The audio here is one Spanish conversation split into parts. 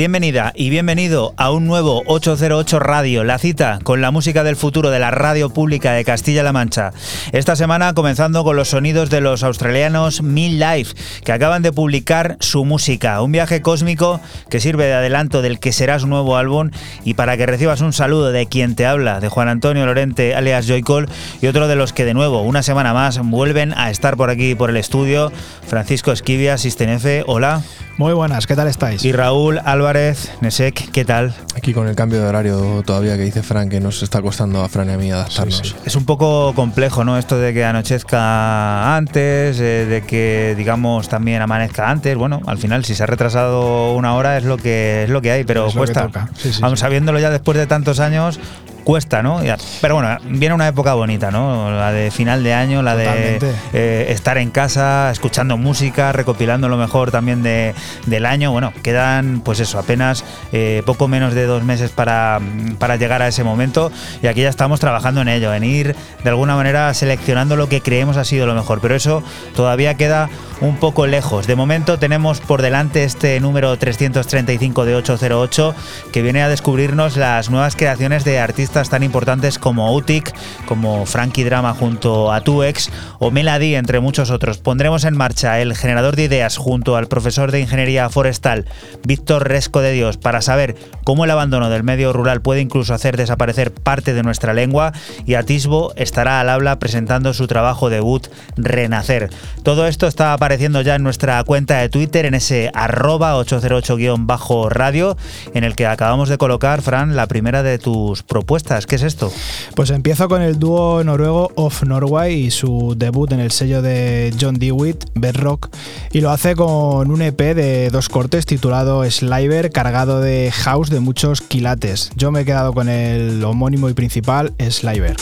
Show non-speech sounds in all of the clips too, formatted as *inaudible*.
Bienvenida y bienvenido a un nuevo 808 Radio, la cita con la música del futuro de la radio pública de Castilla-La Mancha. Esta semana comenzando con los sonidos de los australianos Mil Life, que acaban de publicar su música, un viaje cósmico que sirve de adelanto del que será su nuevo álbum y para que recibas un saludo de quien te habla, de Juan Antonio Lorente alias Joycol y otro de los que de nuevo, una semana más, vuelven a estar por aquí por el estudio, Francisco Esquivia, System F, hola. Muy buenas, ¿qué tal estáis? Y Raúl Álvarez, Nesek, ¿qué tal? Aquí con el cambio de horario todavía que dice Fran, que nos está costando a Fran y a mí adaptarnos. Es un poco complejo, ¿no? Esto de que anochezca antes, eh, de que, digamos, también amanezca antes. Bueno, al final, si se ha retrasado una hora es lo que, es lo que hay, pero Es lo que cuesta. toca. Sí, sí, Aún sí. sabiéndolo ya después de tantos años, cuesta, ¿no? Pero bueno, viene una época bonita, ¿no? La de final de año, la de eh, estar en casa, escuchando música, recopilando lo mejor también de, del año. Bueno, quedan, pues eso, apenas eh, poco menos de dos meses para, para llegar a ese momento y aquí ya estamos trabajando en ello, en ir de alguna manera seleccionando lo que creemos ha sido lo mejor, pero eso todavía queda un poco lejos. De momento tenemos por delante este número 335 de 808 que viene a descubrirnos las nuevas creaciones de artistas tan importantes como Utic, como Frankie Drama junto a Tuex o Melody, entre muchos otros. Pondremos en marcha el generador de ideas junto al profesor de ingeniería forestal Víctor Resco de Dios para saber cómo el abandono del medio rural puede incluso hacer desaparecer parte de nuestra lengua y Atisbo estará al habla presentando su trabajo debut Renacer. Todo esto está apareciendo ya en nuestra cuenta de Twitter en ese arroba 808-radio en el que acabamos de colocar, Fran, la primera de tus propuestas. ¿Qué es esto? Pues empiezo con el dúo noruego Of Norway y su debut en el sello de John Dewitt, Bedrock, y lo hace con un EP de dos cortes titulado Sliver, cargado de house de muchos quilates. Yo me he quedado con el homónimo y principal, Sliver.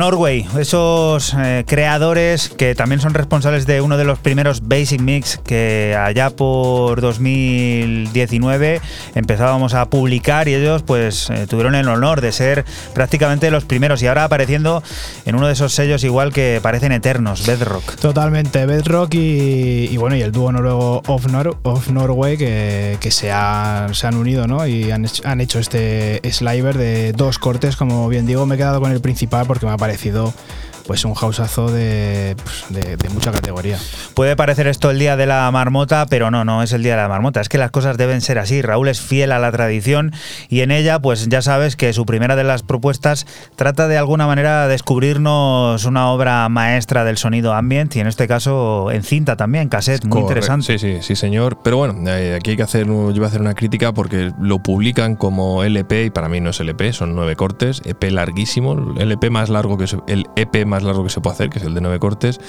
Norway, esos eh, creadores que también son responsables de uno de los primeros Basic Mix que allá por 2019 empezábamos a publicar y ellos pues eh, tuvieron el honor de ser prácticamente los primeros y ahora apareciendo en uno de esos sellos igual que parecen eternos, Bedrock. Totalmente, Bedrock y, bueno, y el dúo noruego Of, Nor- of Norway que, se, ha- se han unido ¿no? y han, hecho- han hecho este sliver de dos cortes, como bien digo, me he quedado con el principal porque me ha parecido pues un houseazo pues, de mucha categoría. Puede parecer esto el día de la marmota, pero no, no es el día de la marmota. Es que las cosas deben ser así. Raúl es fiel a la tradición y en ella, pues ya sabes que su primera de las propuestas trata de alguna manera descubrirnos una obra maestra del sonido ambient y en este caso en cinta también, cassette, muy interesante. Sí, sí, sí, señor. Pero bueno, eh, aquí hay que hacer, yo voy a hacer una crítica porque lo publican como LP y para mí no es LP, son nueve cortes, EP larguísimo, el LP más largo que se- el EP más largo que se puede hacer, que es el de nueve cortes,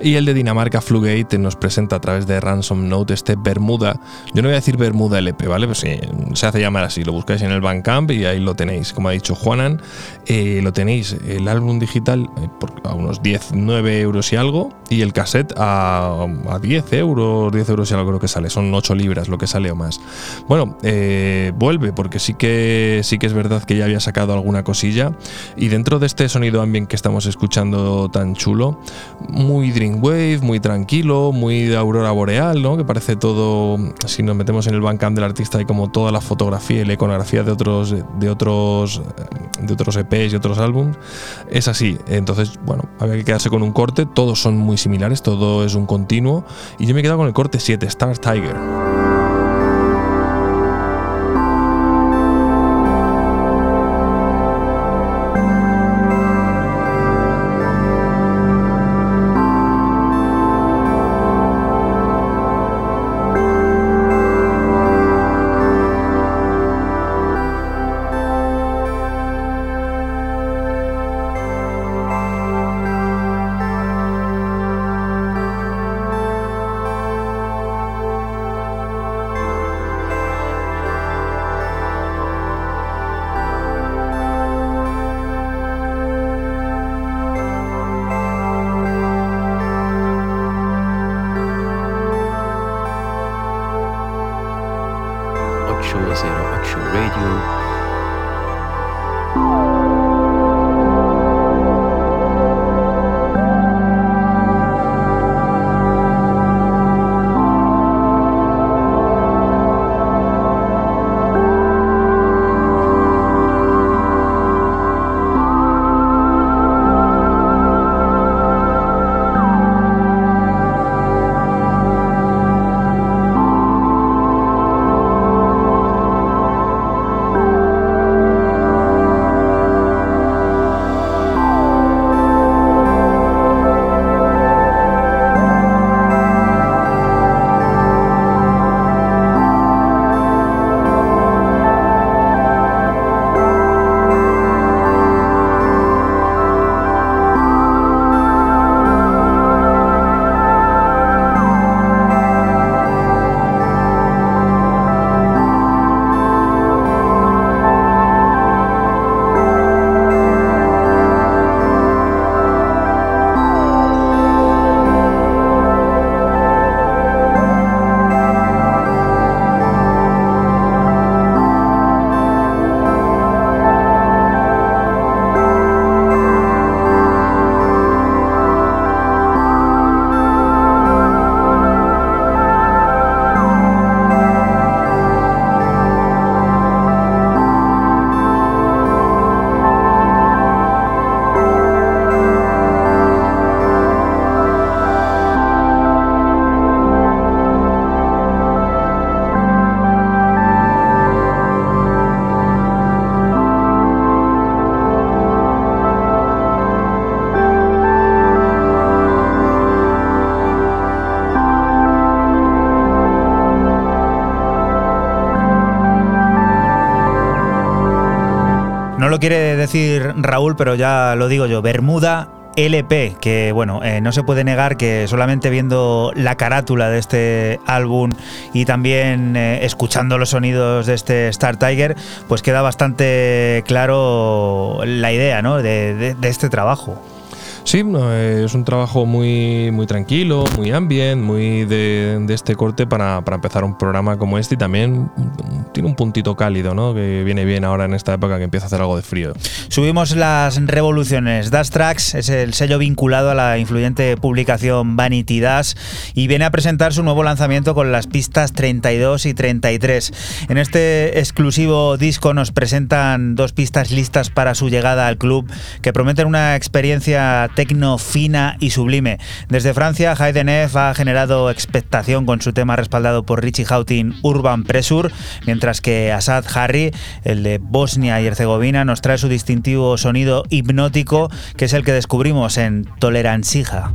y el de Dinamarca Flugate nos presenta a través de Ransom Note este Bermuda. Yo no voy a decir Bermuda LP, ¿vale? Pues sí, se hace llamar así, lo buscáis en el Bandcamp y ahí lo tenéis. Como ha dicho Juanan, eh, lo tenéis el álbum digital eh, a unos 10, 9 euros y algo, y el cassette a, a 10 euros, 10 euros y algo creo que sale, son 8 libras lo que sale o más. Bueno, eh, vuelve, porque sí que, sí que es verdad que ya había sacado alguna cosilla, y dentro de este sonido ambient que estamos escuchando tan chulo, muy Dreamwave, muy tranquilo, muy de aurora boreal, ¿no? Que parece todo, si nos metemos en el Bandcamp del artista, hay como toda la fotografía y la iconografía de otros, de otros, de otros EPs y otros álbums. Es así. Entonces, bueno, había que quedarse con un corte. Todos son muy similares, todo es un continuo. Y yo me he quedado con el corte 7, Star Tiger. Lo quiere decir Raúl, pero ya lo digo yo. Bermuda LP, que bueno, eh, no se puede negar que solamente viendo la carátula de este álbum y también eh, escuchando los sonidos de este Star Tiger, pues queda bastante claro la idea ¿no? de este trabajo. Sí, es un trabajo muy, muy tranquilo, muy ambient, muy de, este corte para, empezar un programa como este y también tiene un puntito cálido, ¿no? Que viene bien ahora en esta época que empieza a hacer algo de frío. Subimos las revoluciones. Das Tracks es el sello vinculado a la influyente publicación Vanity Das y viene a presentar su nuevo lanzamiento con las pistas 32 y 33. En este exclusivo disco nos presentan dos pistas listas para su llegada al club que prometen una experiencia tecno fina y sublime. Desde Francia, F ha generado expectación con su tema respaldado por Richie Houghton Urban Pressure, mientras que Asad Harry, el de Bosnia y Herzegovina, nos trae su distintivo sonido hipnótico, que es el que descubrimos en Tolerancia.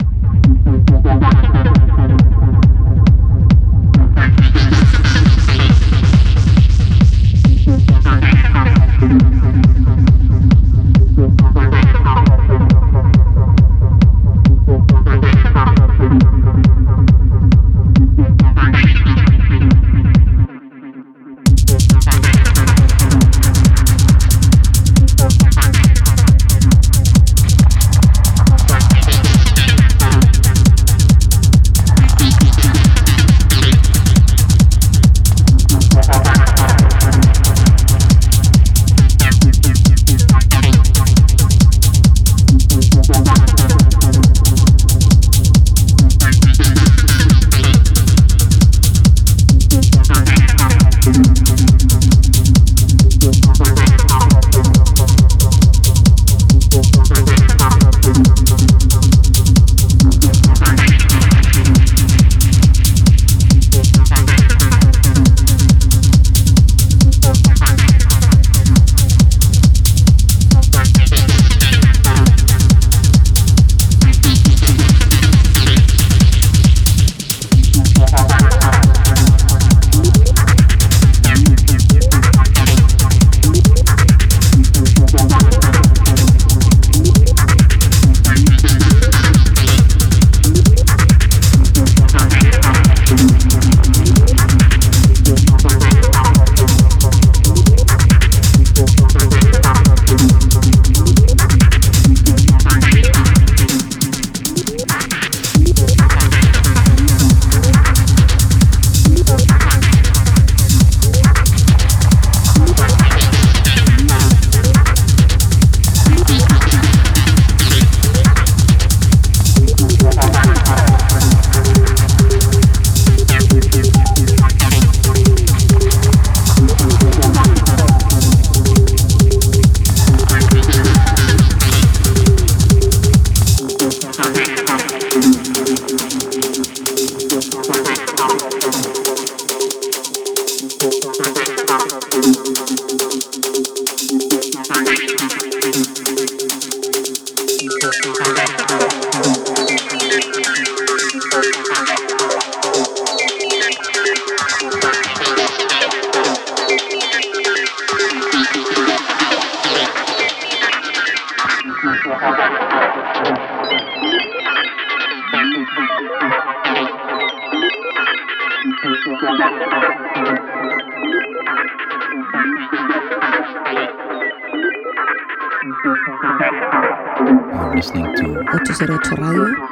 808 Radio.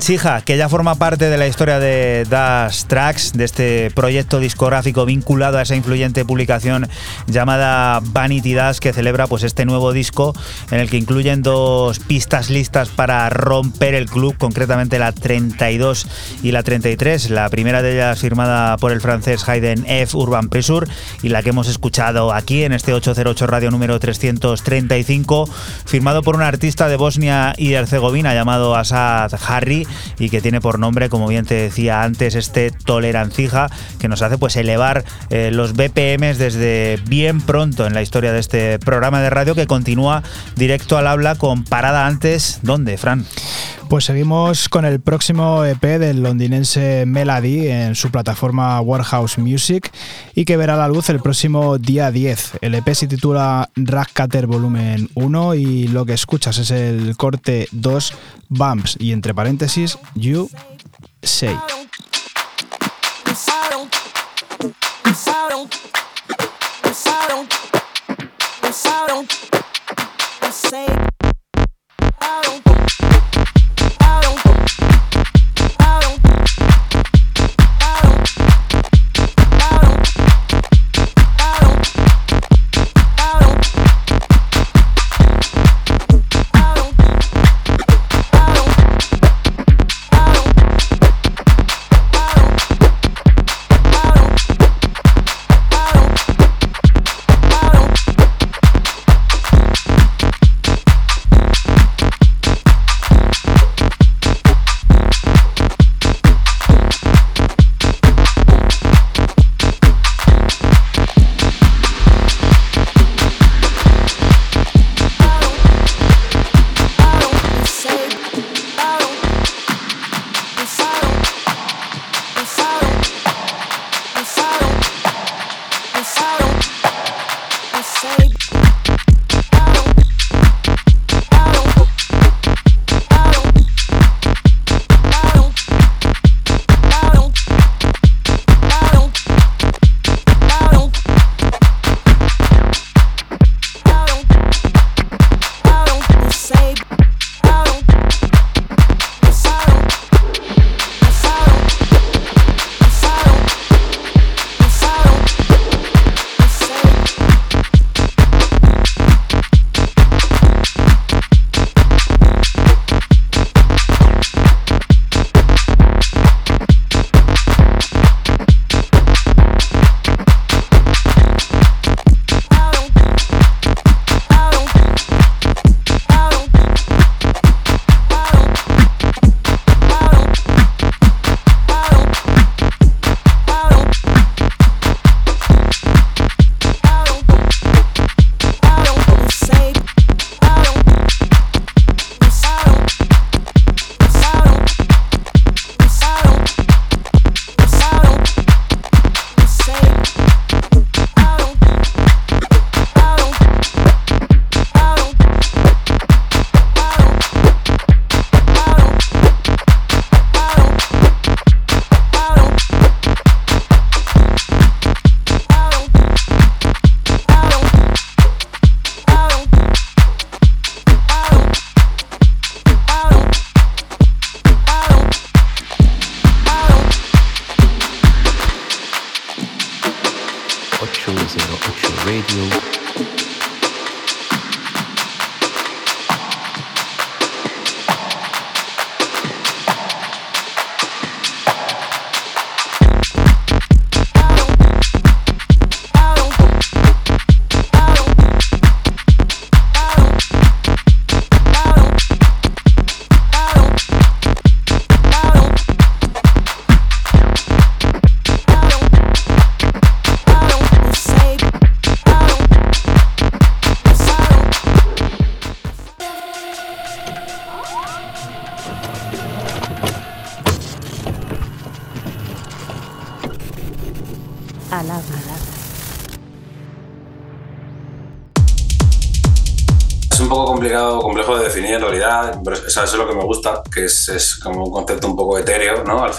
Toleranchija, que ya forma parte de la historia de Das Tracks, de este proyecto discográfico vinculado a esa influyente publicación llamada Vanity Das, que celebra pues este nuevo disco en el que incluyen dos pistas listas para romper el club, concretamente la 32 y la 33. La primera de ellas firmada por el francés Hayden F. Urban Pressure y la que hemos escuchado aquí en este 808 radio número 335, firmado por un artista de Bosnia y Herzegovina llamado Asad Harry y que tiene por nombre, como bien te decía antes, este Tolerancija que nos hace pues elevar eh, los BPMs desde bien pronto en la historia de este programa de radio que continúa directo al habla con parada antes. ¿Dónde, Fran? Pues seguimos con el próximo EP del londinense Melody en su plataforma Warehouse Music y que verá la luz el próximo día 10. El EP se titula Cutter Volumen 1 y lo que escuchas es el corte 2 Bumps y entre paréntesis You Say. Eso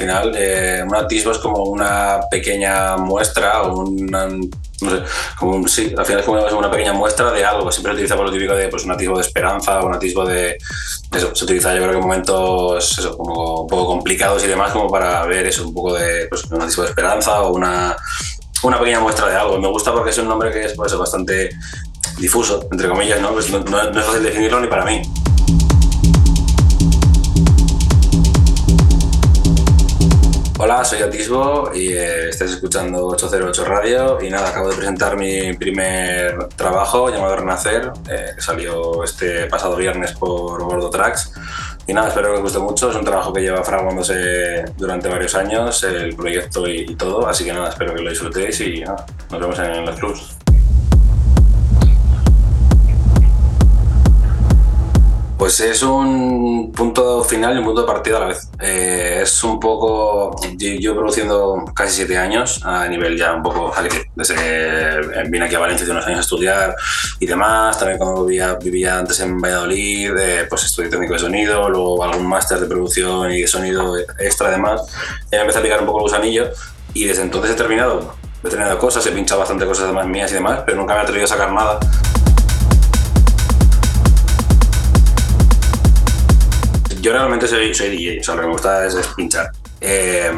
final, eh, un atisbo es como una pequeña muestra o un, no sé, como un, sí, al final es como una pequeña muestra de algo. Siempre utilizamos lo típico de pues, un atisbo de esperanza, un atisbo de. Eso, se utiliza yo creo que en momentos como un poco complicados y demás, como para ver eso, un poco de pues, un atisbo de esperanza o una, una pequeña muestra de algo. Me gusta porque es un nombre que es pues, bastante difuso, entre comillas, ¿no? Pues no, no es fácil definirlo ni para mí. Soy Atisbo y eh, estás escuchando 808 Radio y nada, acabo de presentar mi primer trabajo llamado Renacer, eh, que salió este pasado viernes por Bordo Tracks y nada, espero que os guste mucho, es un trabajo que lleva fraguándose durante varios años, el proyecto y, y, todo, así que nada, espero que lo disfrutéis y nada, nos vemos en los clubs. Pues es un punto final y un punto de partida a la vez. Eh, es un poco. Yo, produciendo casi siete años, a nivel ya un poco. Desde que vine aquí a Valencia hace unos años a estudiar y demás. También cuando vivía, vivía antes en Valladolid, eh, pues estudié técnico de sonido, luego algún máster de producción y de sonido extra además. Ya empecé a picar un poco los anillos y desde entonces he terminado. He terminado cosas, he pinchado bastante cosas además mías y demás, pero nunca me he atrevido a sacar nada. Yo realmente soy, soy DJ, o sea, lo que me gusta es, pinchar. Eh,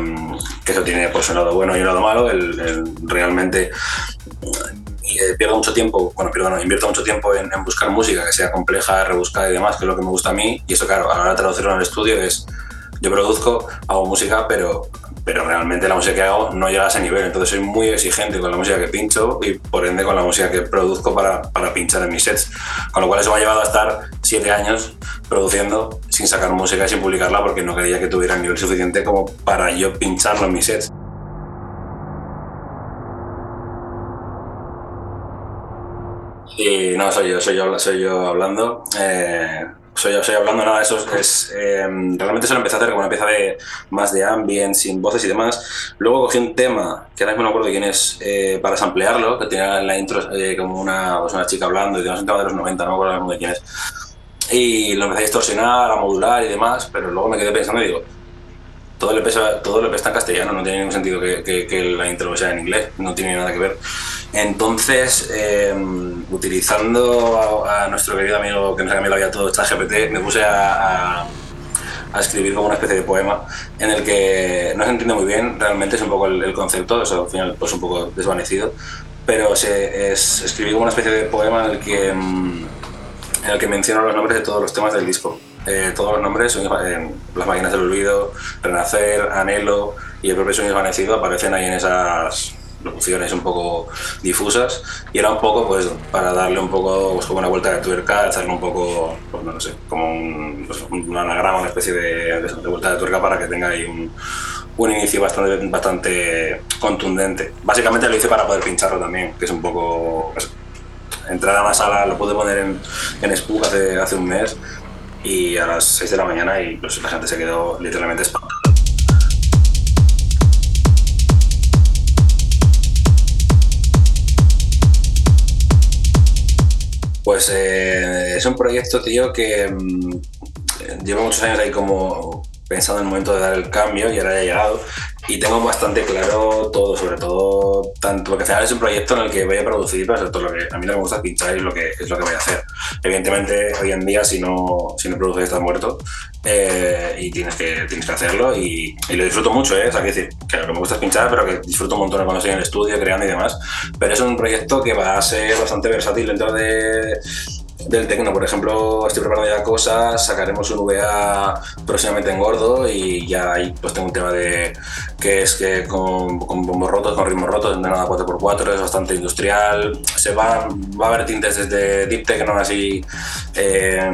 que eso tiene pues un lado bueno y un lado malo. El, realmente eh, pierdo mucho tiempo, bueno, pierdo, invierto mucho tiempo en, en, buscar música que sea compleja, rebuscada y demás, que es lo que me gusta a mí. Y eso, claro, a la hora de traducirlo en el estudio es, yo produzco, hago música, pero pero realmente la música que hago no llega a ese nivel. Entonces soy muy exigente con la música que pincho y por ende con la música que produzco para, para pinchar en mis sets. Con lo cual eso me ha llevado a estar siete años produciendo sin sacar música y sin publicarla porque no creía que tuviera el nivel suficiente como para yo pincharlo en mis sets. Y no, soy yo, soy yo, soy yo hablando. Eh, soy, soy hablando nada, eso es, eh, realmente se lo empecé a hacer como una pieza de más de ambient, sin voces y demás. Luego cogí un tema, que ahora mismo no acuerdo quién es, eh, para samplearlo, que tenía en la intro eh, como una, pues una chica hablando, y demás, un tema de los 90, no me acuerdo de quién es. Y lo empecé a distorsionar, a modular y demás, pero luego me quedé pensando y digo, todo el EP, todo EP está en castellano, no tiene ningún sentido que, que, que la intro sea en inglés, no tiene nada que ver. Entonces, eh, utilizando a, a, nuestro querido amigo que nos ha cambiado la vida todo, GPT, me puse a, a, a, escribir como una especie de poema en el que no se entiende muy bien, realmente es un poco el, el concepto, eso al final pues un poco desvanecido, pero se, es, como una especie de poema en el que, en el que menciono los nombres de todos los temas del disco. Eh, todos los nombres, Las máquinas del olvido, Renacer, Anhelo y el propio Sueño desvanecido aparecen ahí en esas locuciones un poco difusas y era un poco pues para darle un poco pues, como una vuelta de tuerca, hacerle un poco, pues no, sé, como un, pues, un anagrama, una especie de, de, vuelta de tuerca para que tenga ahí un, un inicio bastante, bastante contundente. Básicamente lo hice para poder pincharlo también, que es un poco... Pues, entrar a la sala, lo pude poner en, en Spook hace, hace un mes y a las 6 de la mañana y pues, la gente se quedó literalmente espantada. Pues eh, es un proyecto, tío, que mmm, llevo muchos años ahí como pensando en el momento de dar el cambio y ahora ya ha llegado y tengo bastante claro todo, sobre todo tanto porque al final es un proyecto en el que voy a producir, pero sobre todo lo que a mí no me gusta pinchar y lo que es lo que voy a hacer. Evidentemente hoy en día si no, si no produces estás muerto eh, y tienes que, tienes que hacerlo y, y, lo disfruto mucho, ¿eh? o sea, que decir, que lo que me gusta es pinchar, pero que disfruto un montón cuando estoy en el estudio, creando y demás, pero es un proyecto que va a ser bastante versátil dentro de del tecno, por ejemplo, estoy preparando ya cosas, sacaremos un VA próximamente en gordo y ya ahí pues tengo un tema de que es que con, con bombos rotos, con ritmos rotos, de nada 4x4, es bastante industrial, se va, va a haber tintes desde deep techno así eh,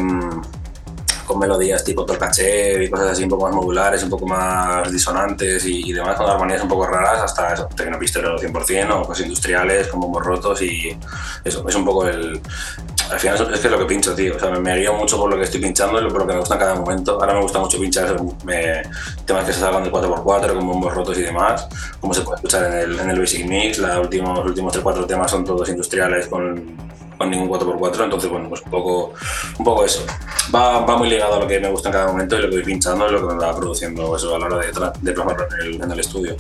con melodías tipo torcaché y cosas así un poco más modulares, un poco más disonantes y, y demás, con armonías un poco raras, hasta eso, tecnopistero 100% o cosas industriales con bombos rotos y eso, es un poco el, al final es que es lo que pincho, tío. O sea, me, me guío mucho por lo que estoy pinchando y por lo que me gusta en cada momento. Ahora me gusta mucho pinchar me, temas que se salgan de 4x4, con bombos rotos y demás, como se puede escuchar en el, en el Basic Mix. La último, los últimos 3-4 temas son todos industriales con, con ningún 4x4, entonces, bueno, pues un poco, un poco eso. Va, va, muy ligado a lo que me gusta en cada momento y lo que voy pinchando y lo que me va produciendo eso a la hora de, de plasmarlo en el, en el estudio.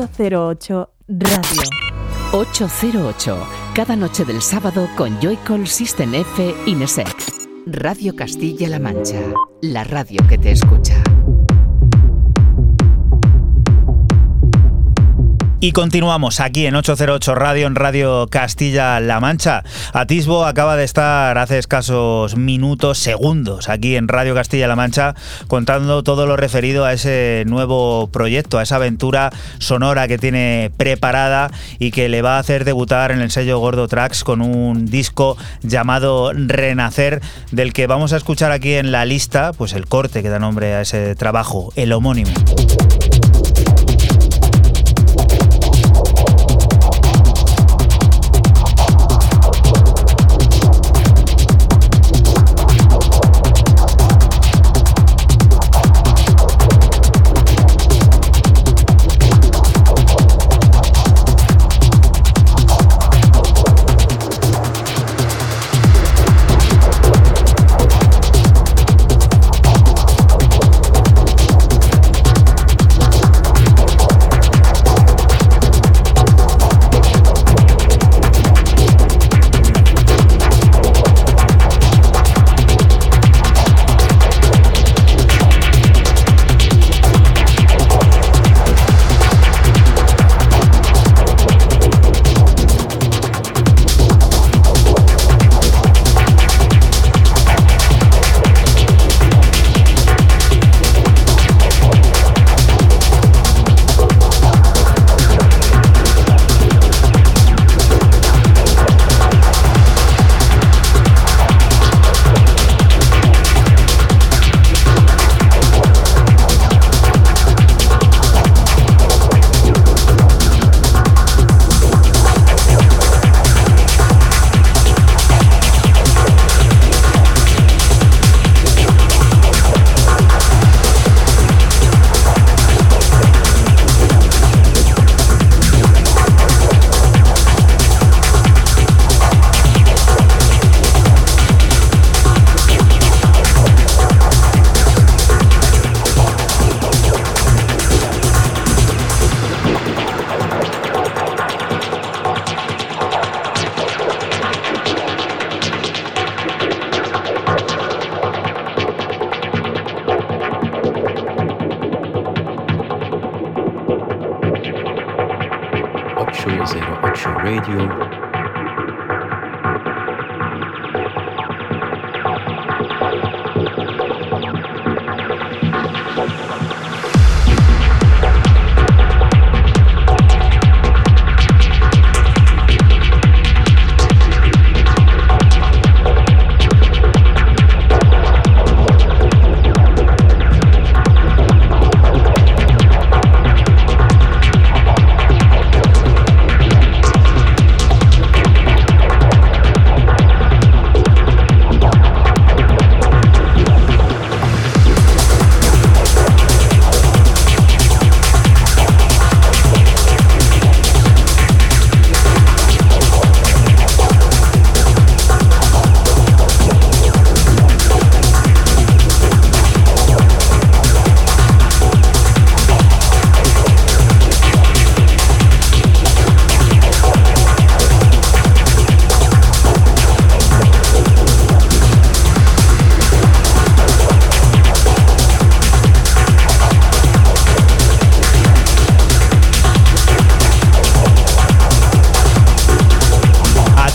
808 Radio. 808, cada noche del sábado con Joycall System F Inesec. Radio Castilla-La Mancha, la radio que te escucha. Y continuamos aquí en 808 Radio, en Radio Castilla-La Mancha. Atisbo acaba de estar hace escasos minutos, segundos, aquí en Radio Castilla-La Mancha, contando todo lo referido a ese nuevo proyecto, a esa aventura sonora que tiene preparada y que le va a hacer debutar en el sello Gordo Tracks con un disco llamado Renacer, del que vamos a escuchar aquí en la lista, pues el corte que da nombre a ese trabajo, el homónimo.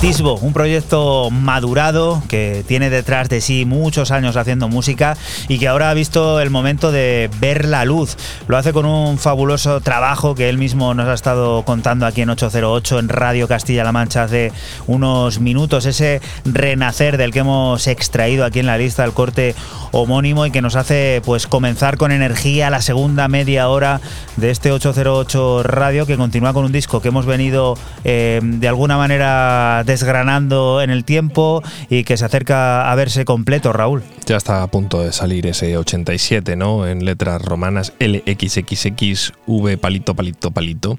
Un proyecto madurado que tiene detrás de sí muchos años haciendo música y que ahora ha visto el momento de ver la luz. Lo hace con un fabuloso trabajo que él mismo nos ha estado contando aquí en 808 en Radio Castilla-La Mancha hace unos minutos. Ese renacer del que hemos extraído aquí en la lista el corte homónimo y que nos hace pues comenzar con energía la segunda media hora de este 808 Radio que continúa con un disco que hemos venido eh, de alguna manera desgranando en el tiempo y que se acerca a verse completo, Raúl. Ya está a punto de salir ese 87, ¿no? En letras romanas LXXXV palito palito palito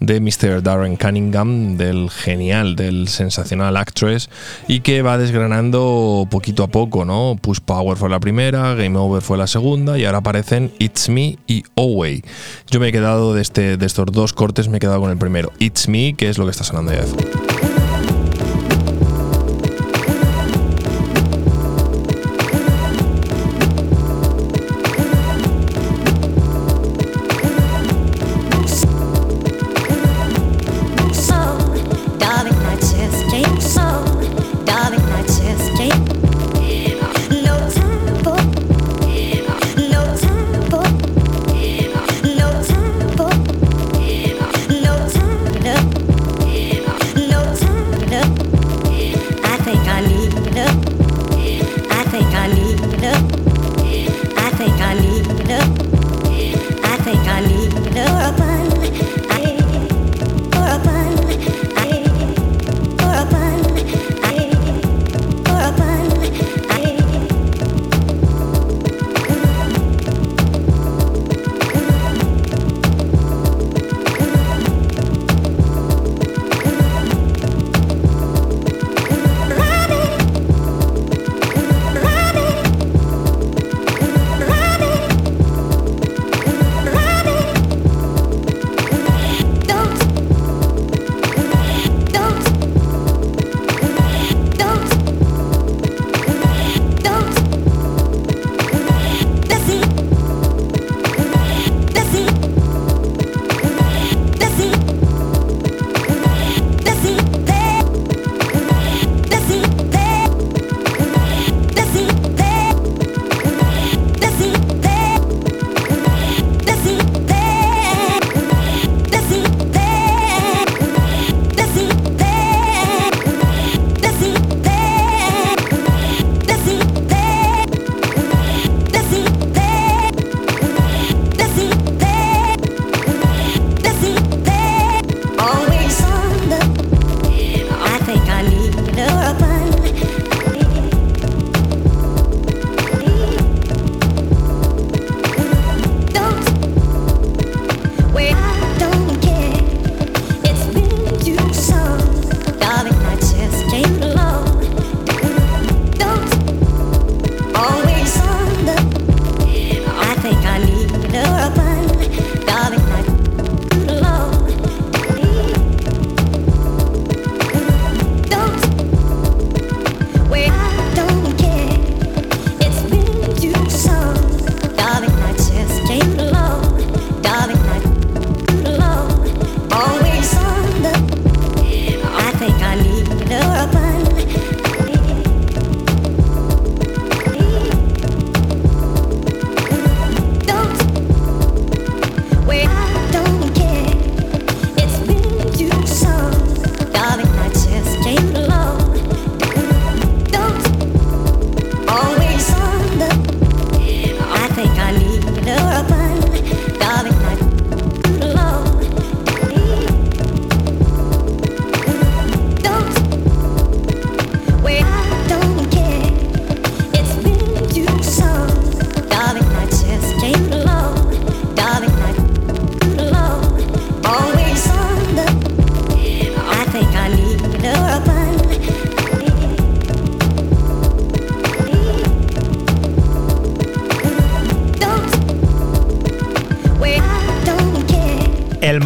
de Mr. Darren Cunningham, del genial, del sensacional Actress y que va desgranando poquito a poco, ¿no? Push Power fue la primera Game Over fue la segunda y ahora aparecen It's Me y Away. Yo me he quedado de, este, de estos dos cortes, me he quedado con el primero, It's Me, que es lo que está sonando ya de fondo.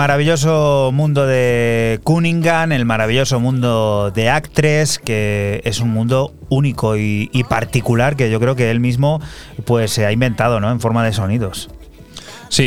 Maravilloso mundo de Cunningham, el maravilloso mundo de Actress, que es un mundo único y, y particular que yo creo que él mismo pues se ha inventado, ¿no? En forma de sonidos. Sí,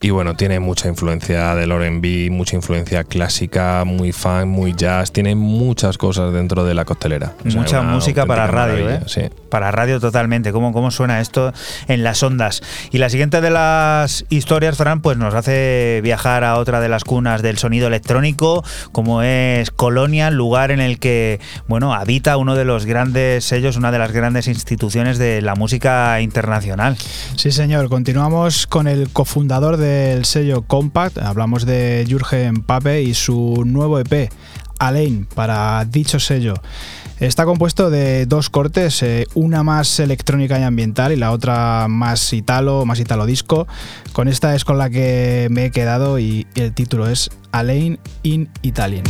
y, y bueno, tiene mucha influencia del R&B, mucha influencia clásica, muy fan, muy jazz, tiene muchas cosas dentro de la costelera. O sea, Mucha música para radio, ¿eh? sí. Para radio totalmente. ¿Cómo, ¿Cómo suena esto en las ondas? Y la siguiente de las historias, Fran, pues nos hace viajar a otra de las cunas del sonido electrónico, como es Colonia, lugar en el que, bueno, habita uno de los grandes sellos, una de las grandes instituciones de la música internacional. Sí, señor. Continuamos con el cofundador del sello Compact. Hablamos de Jürgen Pape y su nuevo EP, Alain, para dicho sello. Está compuesto de dos cortes, eh, una más electrónica y ambiental y la otra más italo, más italo disco. Con esta es con la que me he quedado y el título es Alain in Italian.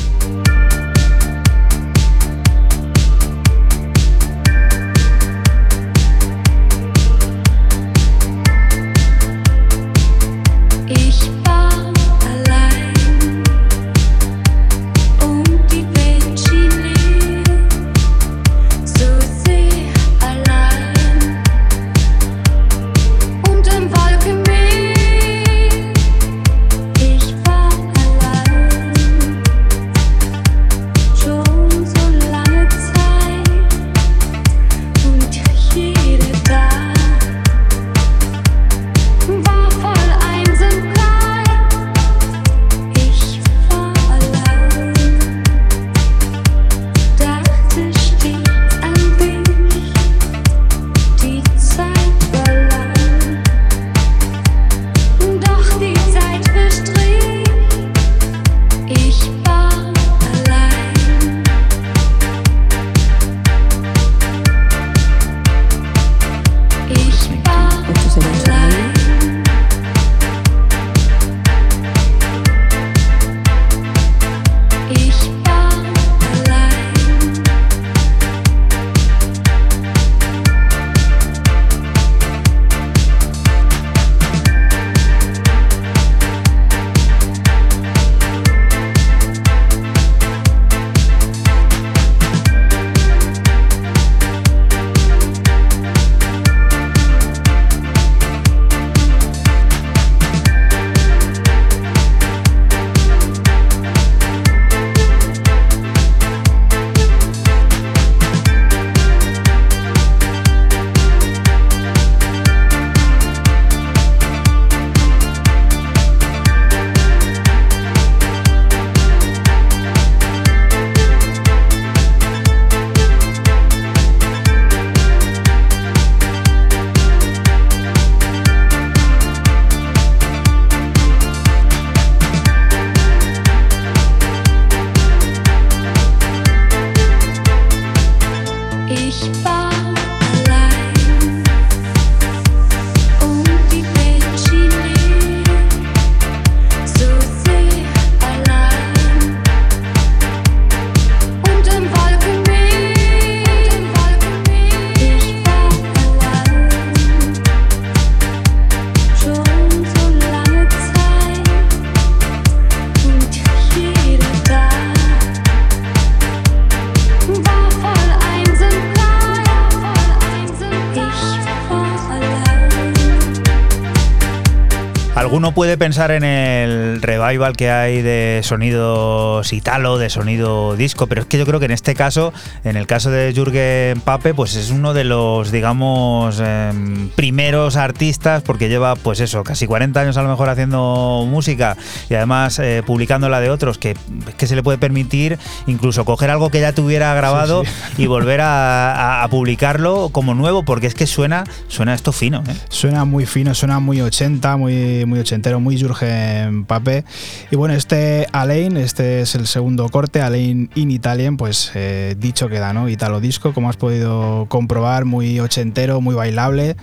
Puede pensar en el revival que hay de sonidos italo, de sonido disco, pero es que yo creo que en este caso, en el caso de Jürgen Pape, pues es uno de los, digamos, em, primeros artistas, porque lleva, pues eso, casi 40 años a lo mejor haciendo música y además eh, publicándola de otros, que, que se le puede permitir incluso coger algo que ya tuviera grabado y volver a, a- a publicarlo como nuevo, porque es que suena, suena esto fino. ¿eh? Suena muy fino, suena muy 80, muy, muy ochentero, muy Jurgen Pape. Y bueno, este Alain, este es el segundo corte, Alain in Italian, pues eh, dicho queda, ¿no? Italo disco, como has podido comprobar, muy ochentero, muy bailable,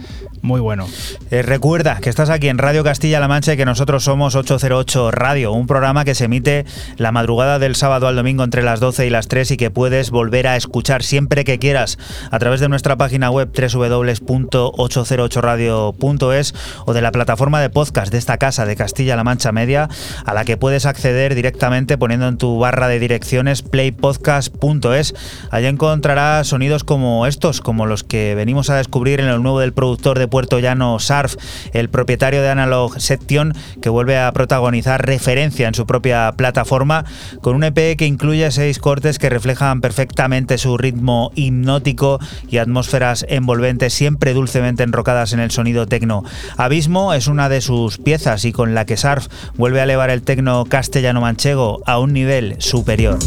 muy bueno. Eh, recuerda que estás aquí en Radio Castilla-La Mancha y que nosotros somos 808 Radio, un programa que se emite la madrugada del sábado al domingo entre las 12 y las 3 y que puedes volver a escuchar siempre que quieras a través de nuestra página web www.808radio.es o de la plataforma de podcast de esta casa de Castilla-La Mancha Media a la que puedes acceder directamente poniendo en tu barra de direcciones playpodcast.es. Allí encontrarás sonidos como estos, como los que venimos a descubrir en lo nuevo del productor de Puerto Llano, Sarf, el propietario de Analog Section, que vuelve a protagonizar referencia en su propia plataforma, con un EP que incluye seis cortes que reflejan perfectamente su ritmo hipnótico y atmósferas envolventes, siempre dulcemente enrocadas en el sonido tecno. Abismo es una de sus piezas y con la que Sarf vuelve a elevar el tecno castellano-manchego a un nivel superior.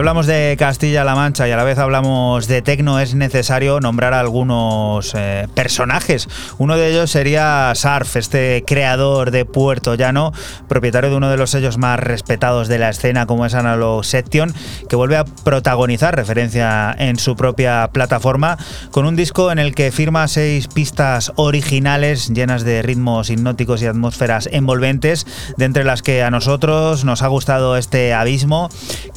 Hablamos de Castilla-La Mancha y a la vez hablamos de tecno, es necesario nombrar algunos eh, personajes. Uno de ellos sería Sarf, este creador de Puerto Llano, propietario de uno de los sellos más respetados de la escena como es Analog Section, que vuelve a protagonizar referencia en su propia plataforma con un disco en el que firma seis pistas originales llenas de ritmos hipnóticos y atmósferas envolventes, de entre las que a nosotros nos ha gustado este abismo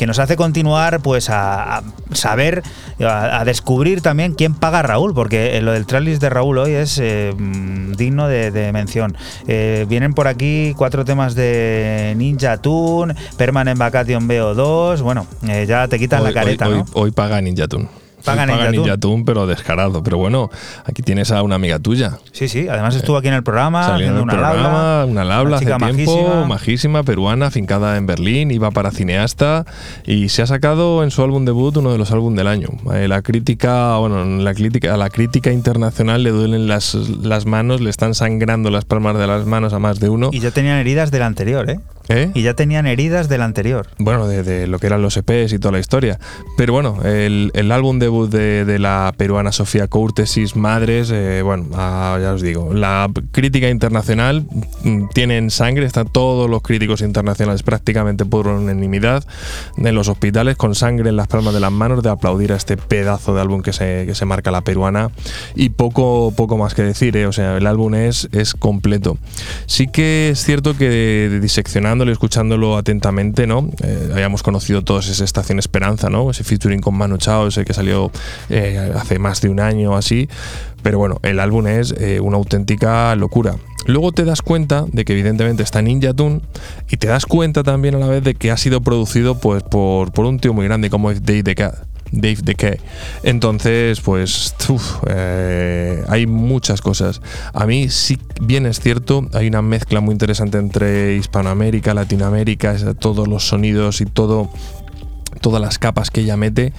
que nos hace continuar pues a, a saber, a, a descubrir también quién paga a Raúl, porque eh, lo del tracklist de Raúl hoy es eh, mm, digno de, de mención. Eh, vienen por aquí cuatro temas de Ninja Tune, Permanent Vacation BO2, bueno, eh, ya te quitan Hoy, la careta, hoy- ¿no? hoy- hoy paga Ninja Tune. Paga Hoy Ninja Tune. Ninja Tune, pero descarado. Pero bueno, aquí tienes a una amiga tuya. Sí, sí, además estuvo aquí en el programa Salió en haciendo el una programa, labla. una labla hace chica tiempo, majísima. majísima, peruana, fincada en Berlín, iba para cineasta y se ha sacado en su álbum debut uno de los álbumes del año. Eh, la crítica, bueno, la crítica, a la crítica internacional le duelen las, las manos, le están sangrando las palmas de las manos a más de uno. Y ya tenían heridas del anterior, ¿eh? ¿Eh? Y ya tenían heridas del anterior. Bueno, de, de lo que eran los EPs y toda la historia. Pero bueno, el, el álbum debut de, de la peruana Sofía Courtesis Madres, eh, bueno, ah, ya os digo, la crítica internacional mm, tiene en sangre, están todos los críticos internacionales prácticamente por unanimidad en los hospitales con sangre en las palmas de las manos de aplaudir a este pedazo de álbum que se, que se marca la peruana y poco, poco más que decir, eh, o sea, el álbum es, es completo. Sí que es cierto que y escuchándolo atentamente, ¿no? Eh, habíamos conocido todos esa Estación Esperanza, ¿no? Ese featuring con Manu Chao, ese que salió eh, hace más de un año o así. Pero bueno, el álbum es eh, una auténtica locura. Luego te das cuenta de que evidentemente está Ninja Tune y te das cuenta también a la vez de que ha sido producido pues por, un tío muy grande como Dave the Cat. Dave Decay. Entonces, pues, eh, hay muchas cosas. A mí sí, bien es cierto, hay una mezcla muy interesante entre Hispanoamérica, Latinoamérica, todos los sonidos y todo, todas las capas que ella mete.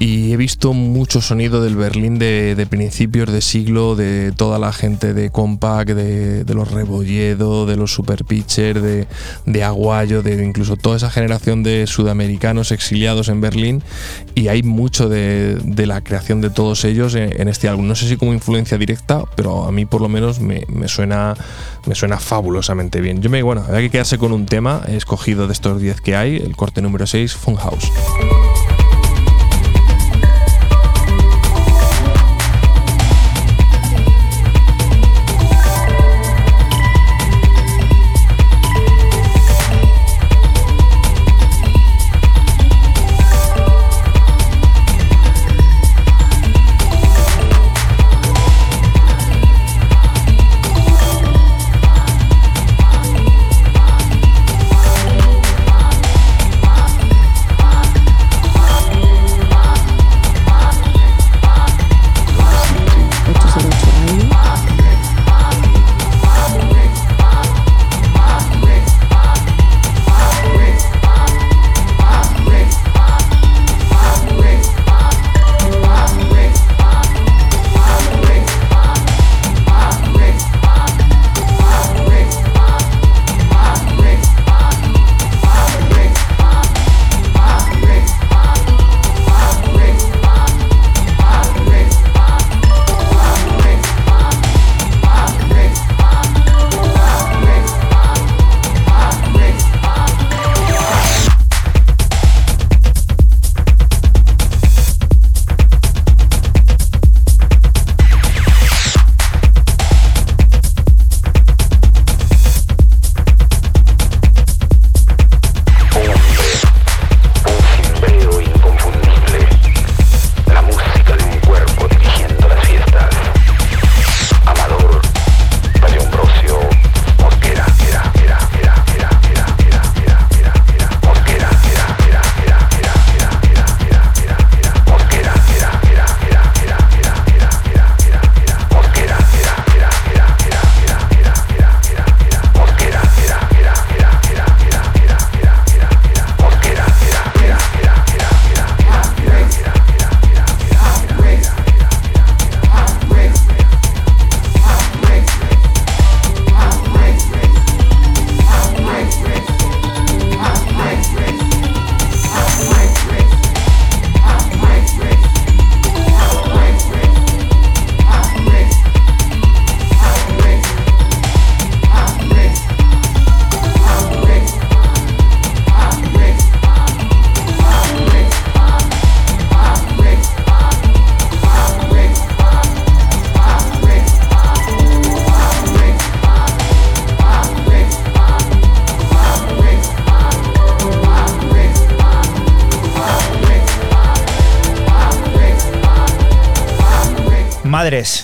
Y he visto mucho sonido del Berlín de, principios de siglo, de toda la gente de Compact, de, los Rebolledo, de los Super Pitcher, de, de Aguayo, de incluso toda esa generación de sudamericanos exiliados en Berlín. Y hay mucho de, la creación de todos ellos en, este álbum. No sé si como influencia directa, pero a mí por lo menos me, suena, me suena fabulosamente bien. Yo me, bueno, había que quedarse con un tema, escogido de estos 10 que hay, el corte número 6, Funhouse.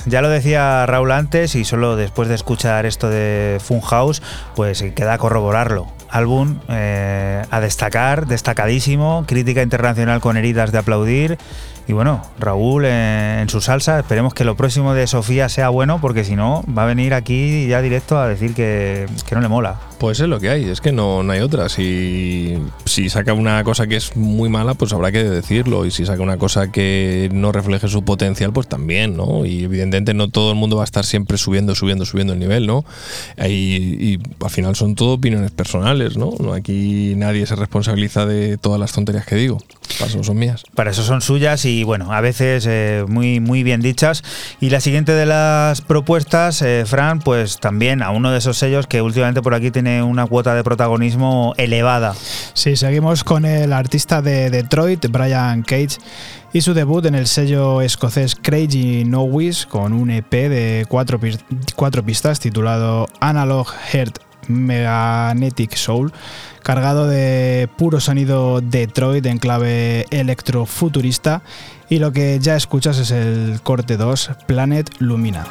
Ya lo decía Raúl antes y solo después de escuchar esto de Funhouse, pues queda corroborarlo. Álbum eh, a destacar, destacadísimo, crítica internacional con heridas de aplaudir. Y bueno, Raúl eh, en su salsa, esperemos que lo próximo de Sofía sea bueno, porque si no, va a venir aquí ya directo a decir que, que no le mola. Pues es lo que hay, es que no, no hay otra. Si, si saca una cosa que es muy mala, pues habrá que decirlo. Y si saca una cosa que no refleje su potencial, pues también, ¿no? Y evidentemente no todo el mundo va a estar siempre subiendo, subiendo, subiendo el nivel, ¿no? Y, y al final son todo opiniones personales, ¿no? Aquí nadie se responsabiliza de todas las tonterías que digo. Para eso son mías. Para eso son suyas y bueno, a veces eh, muy, muy bien dichas. Y la siguiente de las propuestas, eh, Fran, pues también a uno de esos sellos que últimamente por aquí tiene una cuota de protagonismo elevada. Sí, seguimos con el artista de Detroit, Brian Cage, y su debut en el sello escocés Crazy Nowies con un EP de cuatro, cuatro pistas titulado Analog Heart Magnetic Soul, cargado de puro sonido Detroit en clave electrofuturista. Y lo que ya escuchas es el corte 2, Planet Lumina.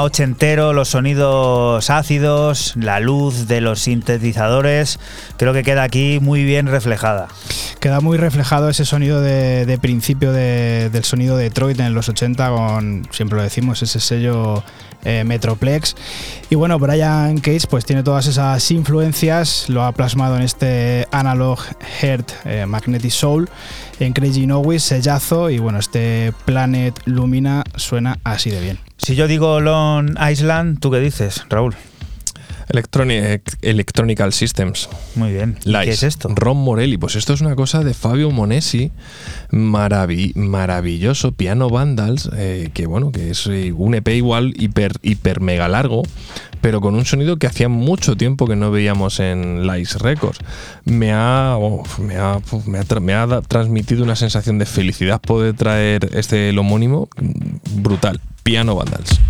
Aroma ochentero, los sonidos ácidos, la luz de los sintetizadores, creo que queda aquí muy bien reflejada. Queda muy reflejado ese sonido de, principio de- del sonido de Detroit en los 80 con, siempre lo decimos, ese sello eh, Metroplex. Y bueno, Brian Cage pues tiene todas esas influencias, lo ha plasmado en este Analog Heart eh, Magnetic Soul, en Crazy Nowies, sellazo y bueno, este Planet Lumina suena así de bien. Si yo digo Long Island, ¿tú qué dices, Raúl? Electronic, Electronical Systems. Muy bien. ¿Y Lies. ¿Qué es esto? Ron Morelli. Pues esto es una cosa de Fabio Monesi. maravi- maravilloso. Piano Vandals. eh, que bueno, que es eh, un EP igual hiper, hiper mega largo. Pero con un sonido que hacía mucho tiempo que no veíamos en Lice Records. Me ha, me ha, me ha tra- me ha da- transmitido una sensación de felicidad poder traer este el homónimo mm, brutal. Piano Vandals.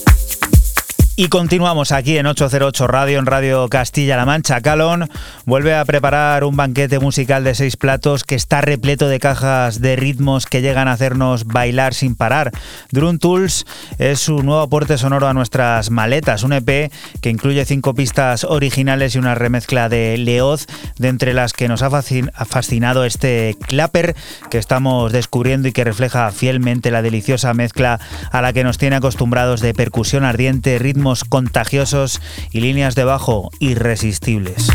Y continuamos aquí en 808 Radio, en Radio Castilla-La Mancha. Calón vuelve a preparar un banquete musical de seis platos que está repleto de cajas de ritmos que llegan a hacernos bailar sin parar. Drum Tools es su nuevo aporte sonoro a nuestras maletas, un EP que incluye cinco pistas originales y una remezcla de Leoz, de entre las que nos ha fascinado este clapper que estamos descubriendo y que refleja fielmente la deliciosa mezcla a la que nos tiene acostumbrados de percusión ardiente, contagiosos y líneas de bajo irresistibles.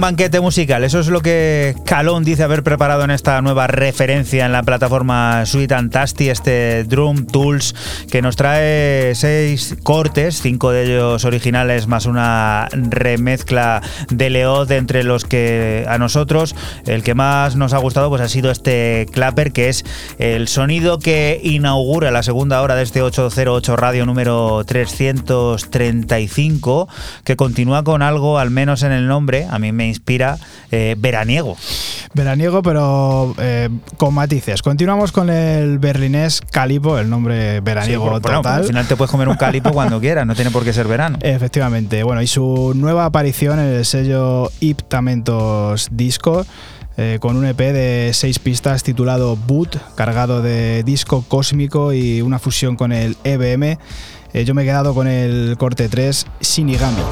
Banquete musical. Eso es lo que Calón dice haber preparado en esta nueva referencia en la plataforma Sweet and Tasty, este Drum Tools, que nos trae seis cortes, cinco de ellos originales, más una remezcla de Leod, entre los que a nosotros el que más nos ha gustado pues ha sido este clapper, que es el sonido que inaugura la segunda hora de este 808 radio número 335, que continúa con algo, al menos en el nombre, a mí me me inspira eh, veraniego. Veraniego, pero eh, con matices. Continuamos con el berlinés Calipo, el nombre veraniego Sí, bueno, bueno, total. al final te puedes comer un calipo *laughs* cuando quieras, no tiene por qué ser verano. Efectivamente, bueno, y su nueva aparición en el sello Iptamentos Disco. eh, con un EP de seis pistas titulado Boot, cargado de disco cósmico y una fusión con el EBM. Eh, yo me he quedado con el corte 3, Shinigami.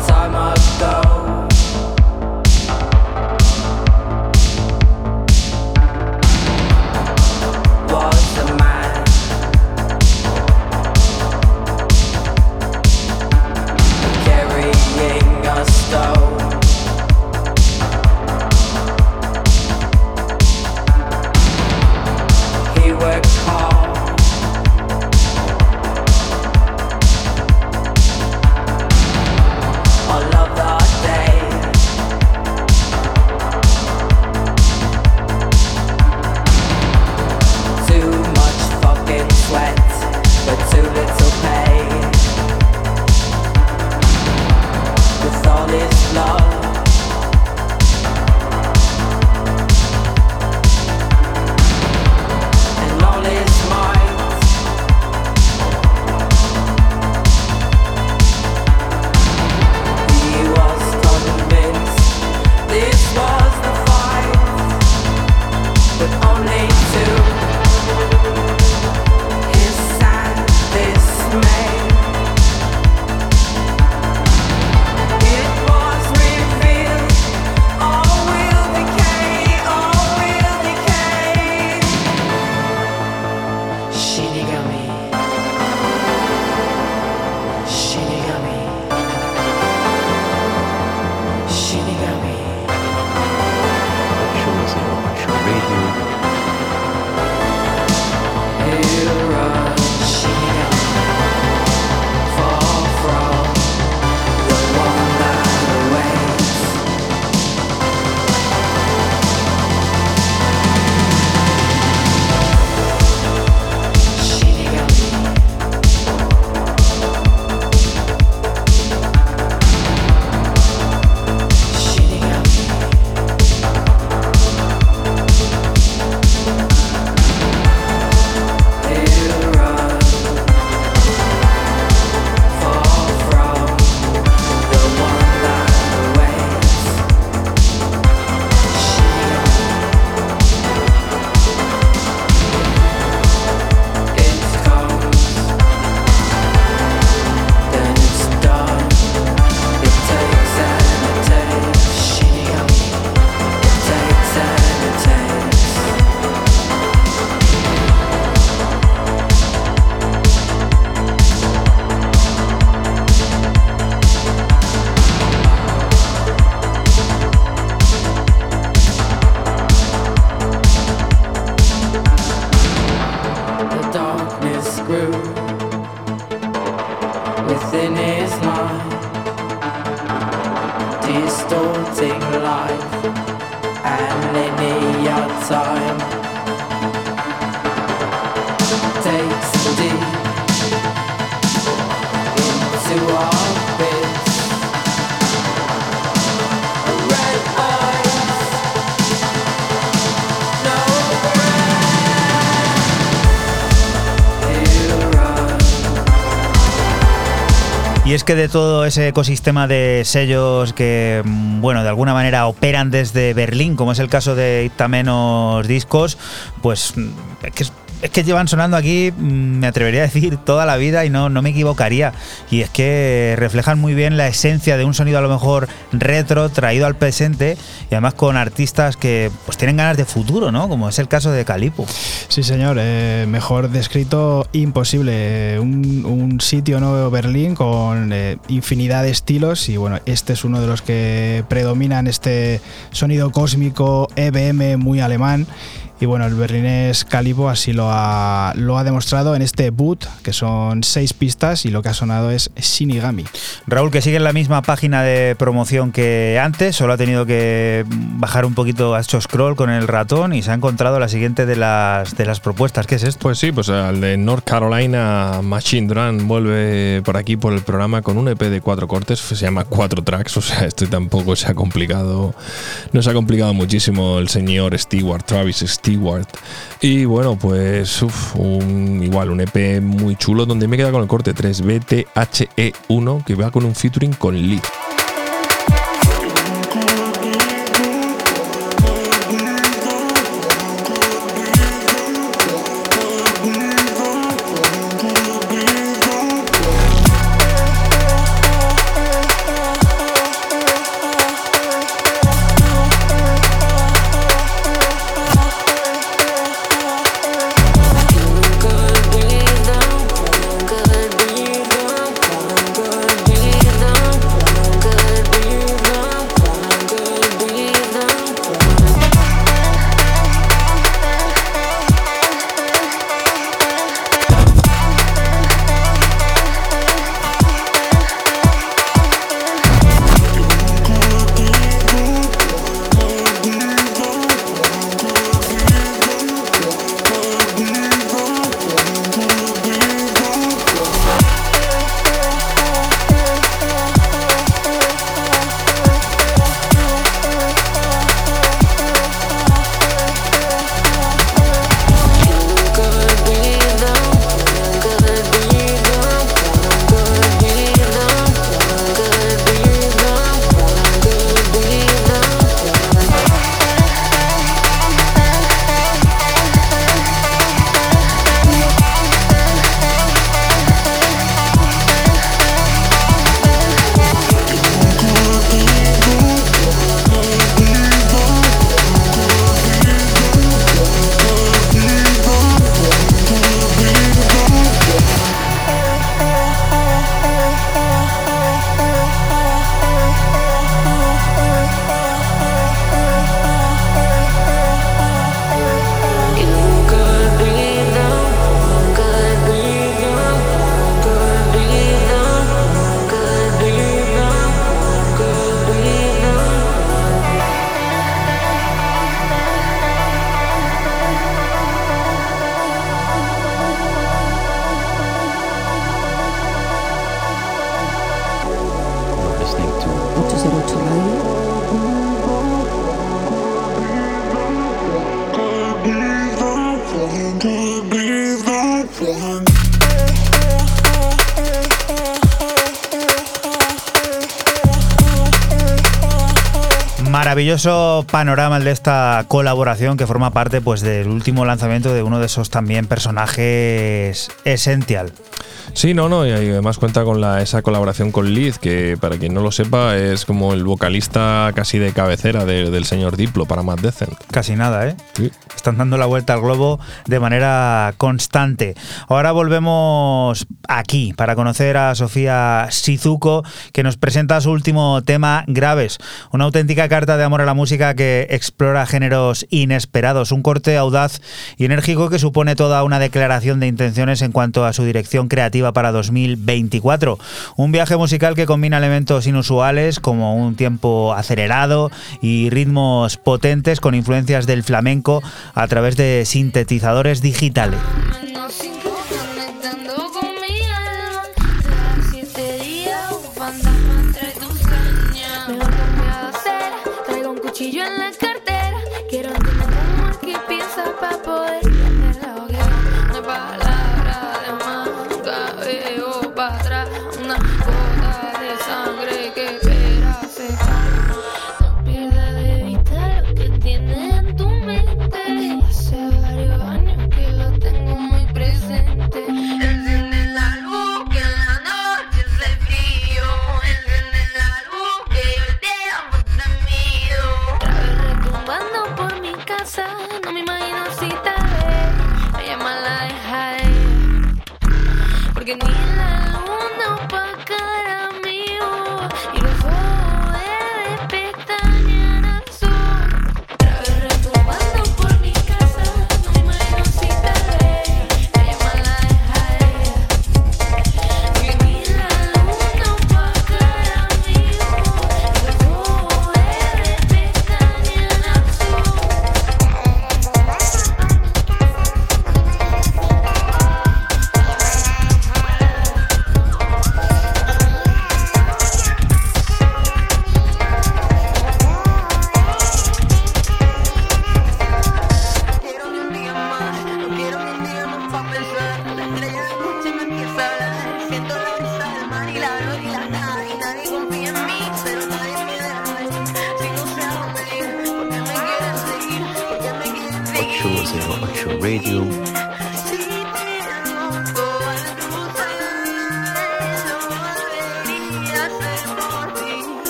De todo ese ecosistema de sellos que, mm, bueno, de alguna manera operan desde Berlín, como es el caso de Iptamenos Discos, pues mm, es que, es- es que llevan sonando aquí, mm, me atrevería a decir, toda la vida y no, no me equivocaría. Y es que reflejan muy bien la esencia de un sonido a lo mejor retro, traído al presente, y además con artistas que pues tienen ganas de futuro, ¿no? Como es el caso de Calipo. Sí, señor, eh, mejor descrito imposible. Un, un sitio nuevo Berlín con eh, infinidad de estilos y bueno, este es uno de los que predominan este sonido cósmico EBM muy alemán Y bueno, el berlinés Calibo así lo ha, lo ha demostrado en este boot, que son seis pistas y lo que ha sonado es Shinigami. Raúl, que sigue en la misma página de promoción que antes, solo ha tenido que bajar un poquito, ha hecho scroll con el ratón y se ha encontrado la siguiente de las, de las propuestas. ¿Qué es esto? Pues sí, pues al de North Carolina Machine Drum vuelve por aquí por el programa con un EP de cuatro cortes, se llama Cuatro Tracks, *laughs* o sea, esto tampoco se ha complicado, no se ha complicado muchísimo el señor Stewart, Travis Stewart. Y bueno, pues un, igual un EP muy chulo donde me queda con el corte 3 BTHE1 que va con un featuring con Lee. Maravilloso panorama el de esta colaboración que forma parte pues, del último lanzamiento de uno de esos también personajes Essential. Sí, no, no, y además cuenta con la, esa colaboración con Liz, que para quien no lo sepa es como el vocalista casi de cabecera de- del señor Diplo para Matt Decent. Casi nada, ¿eh? Sí. Están dando la vuelta al globo de manera constante. Ahora volvemos aquí para conocer a Sofía Shizuko, que nos presenta su último tema, Graves. Una auténtica carta de amor a la música que explora géneros inesperados. Un corte audaz y enérgico que supone toda una declaración de intenciones en cuanto a su dirección creativa para 2024. Un viaje musical que combina elementos inusuales como un tiempo acelerado y ritmos potentes con influencias del flamenco a través de sintetizadores digitales.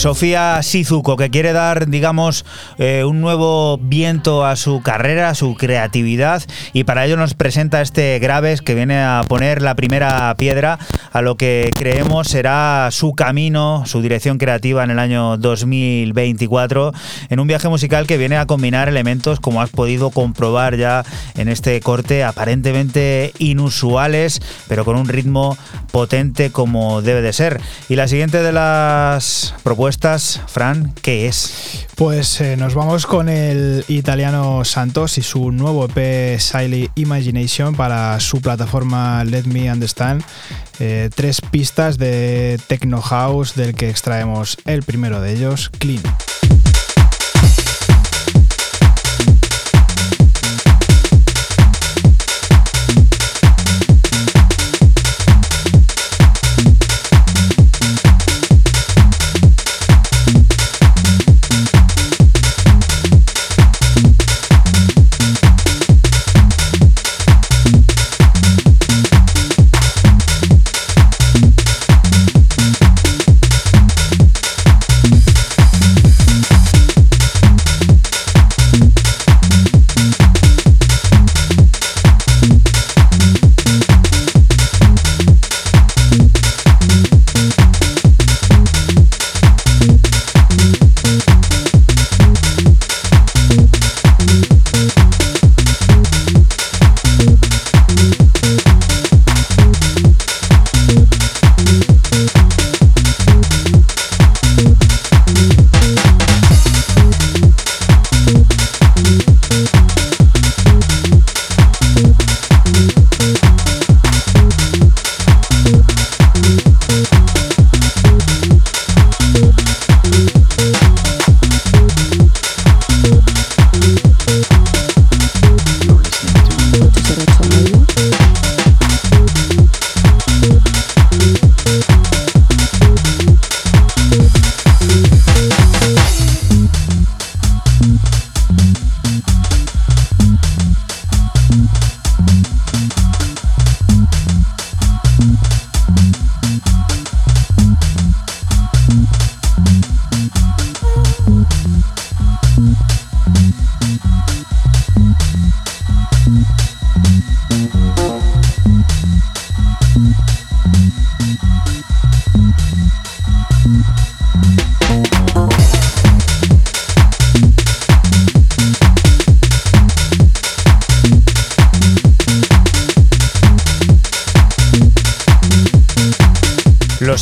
Sofía Shizuko, que quiere dar, digamos, eh, un nuevo viento a su carrera, a su creatividad, y para ello nos presenta este Graves que viene a poner la primera piedra a lo que creemos será su camino, su dirección creativa en el año 2024, en un viaje musical que viene a combinar elementos, como has podido comprobar ya en este corte, aparentemente inusuales, pero con un ritmo potente como debe de ser. Y la siguiente de las propuestas, Fran, ¿qué es? Pues eh, nos vamos con el italiano Santos y su nuevo EP Siley Imagination para su plataforma Let Me Understand. Eh, tres pistas de Techno House del que extraemos el primero de ellos, Clean.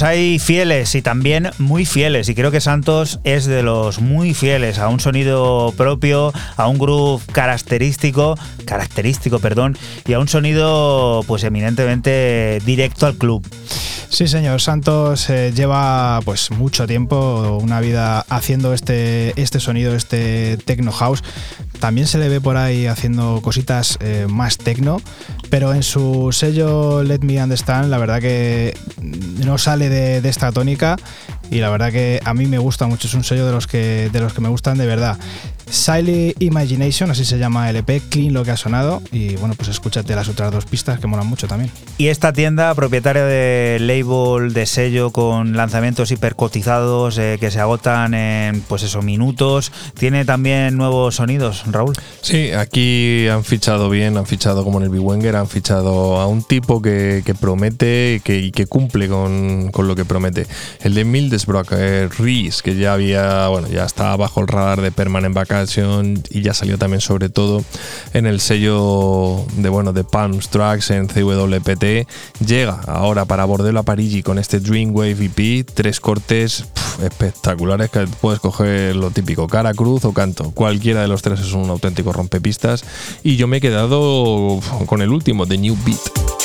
Hay fieles y también muy fieles, y creo que Santos es de los muy fieles a un sonido propio, a un groove característico, característico, perdón, y a un sonido pues eminentemente directo al club. Sí, señor. Santos eh, lleva pues mucho tiempo, una vida haciendo este, este sonido, este techno house. También se le ve por ahí haciendo cositas eh, más techno, pero en su sello Let Me Understand, la verdad que no sale de, de esta tónica y la verdad que a mí me gusta mucho, es un sello de los que, de los que me gustan de verdad. Siley Imagination, así se llama el EP, clean lo que ha sonado y bueno, pues escúchate las otras dos pistas que molan mucho también. Y esta tienda, propietaria de label de sello con lanzamientos hipercotizados eh, que se agotan en pues eso, minutos, tiene también nuevos sonidos, Raúl. Sí, aquí han fichado bien, han fichado como en el Big Wenger, han fichado a un tipo que, que promete y que, y que cumple con, con lo que promete. El de Mildesbrock, eh, Reese, que ya había, bueno, ya estaba bajo el radar de Permanent Y ya salió también sobre todo en el sello de, bueno, de Palms Tracks en CWPT. Llega ahora para Bordello a Parigi con este Dreamwave EP, tres cortes espectaculares que puedes coger lo típico, cara, cruz o canto. Cualquiera de los tres es un auténtico rompepistas y yo me he quedado con el último, The New Beat.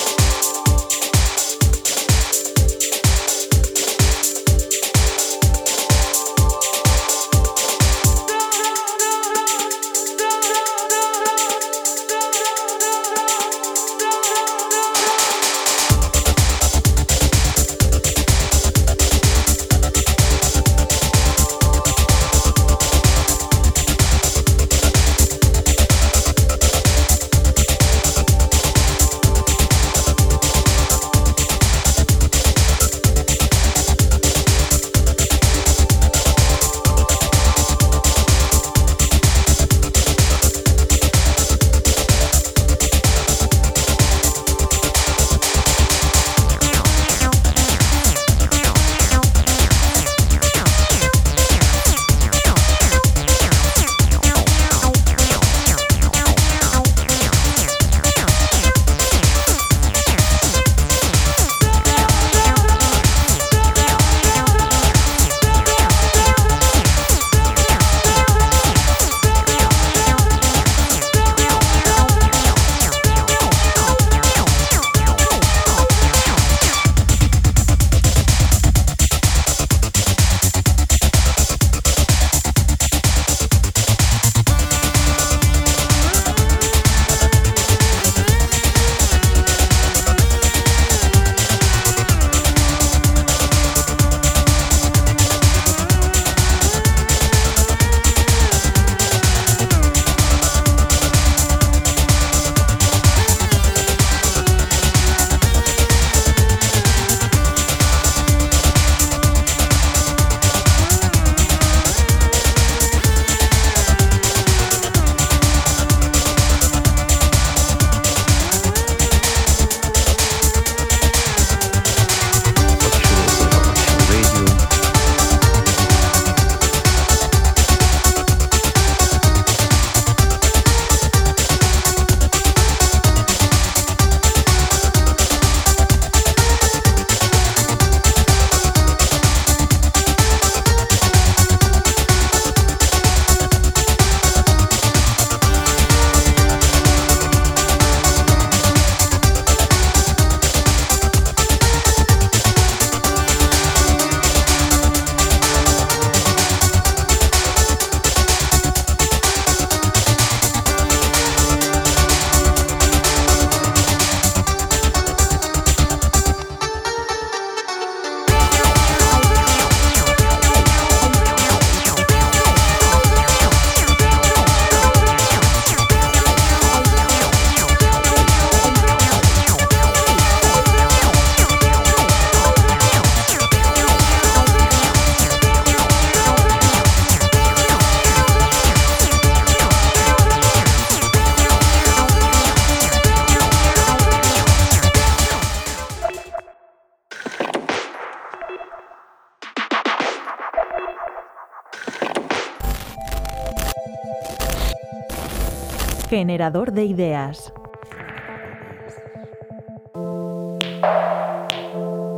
Generador de ideas.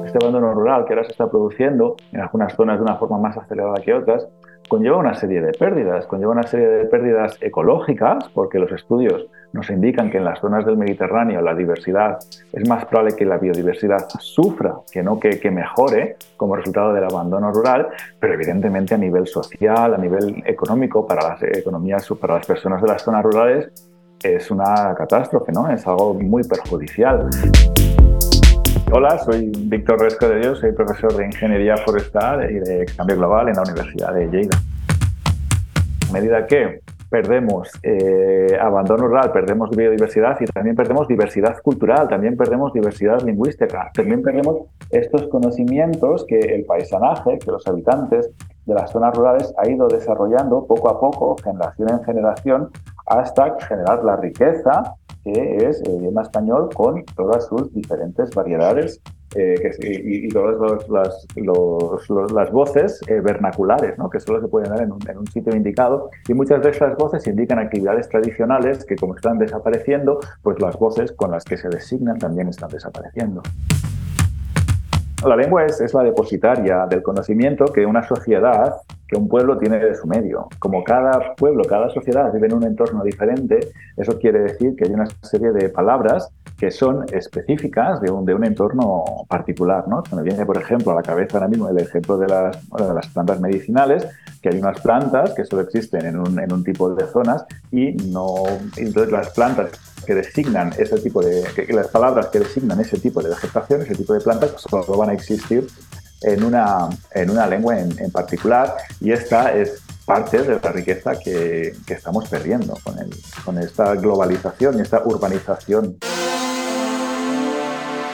Este abandono rural que ahora se está produciendo en algunas zonas de una forma más acelerada que otras, conlleva una serie de pérdidas, conlleva una serie de pérdidas ecológicas, porque los estudios nos indican que en las zonas del Mediterráneo la diversidad es más probable que la biodiversidad sufra que no que, mejore como resultado del abandono rural, pero evidentemente a nivel social, a nivel económico, para las economías, para las personas de las zonas rurales, es una catástrofe, ¿no? Es algo muy perjudicial. Hola, soy Víctor Resco de Dios, soy profesor de Ingeniería Forestal y de Cambio Global en la Universidad de Lleida. A medida que perdemos eh, abandono rural, perdemos biodiversidad y también perdemos diversidad cultural, también perdemos diversidad lingüística, también perdemos estos conocimientos que el paisanaje, que los habitantes de las zonas rurales ha ido desarrollando poco a poco, generación en generación, hasta generar la riqueza que es el idioma español con todas sus diferentes variedades eh, y, y todas los- las, los- los- las voces eh, vernaculares, ¿no? que solo se pueden dar en un, en un sitio indicado. Y muchas de estas voces indican actividades tradicionales que como están desapareciendo, pues las voces con las que se designan también están desapareciendo. La lengua es, es la depositaria del conocimiento que una sociedad, que un pueblo tiene de su medio. Como cada pueblo, cada sociedad vive en un entorno diferente, eso quiere decir que hay una serie de palabras que son específicas de un, de un entorno particular. ¿no? Me viene, por ejemplo, a la cabeza ahora mismo el ejemplo de las, de las plantas medicinales, que hay unas plantas que solo existen en un, en un tipo de zonas y no. Entonces, las plantas que designan ese tipo de. las palabras que designan ese tipo de vegetación, ese tipo de plantas, solo van a existir en una, en una lengua en, en particular y esta es parte de la riqueza que, que estamos perdiendo con, el- con esta globalización y esta urbanización.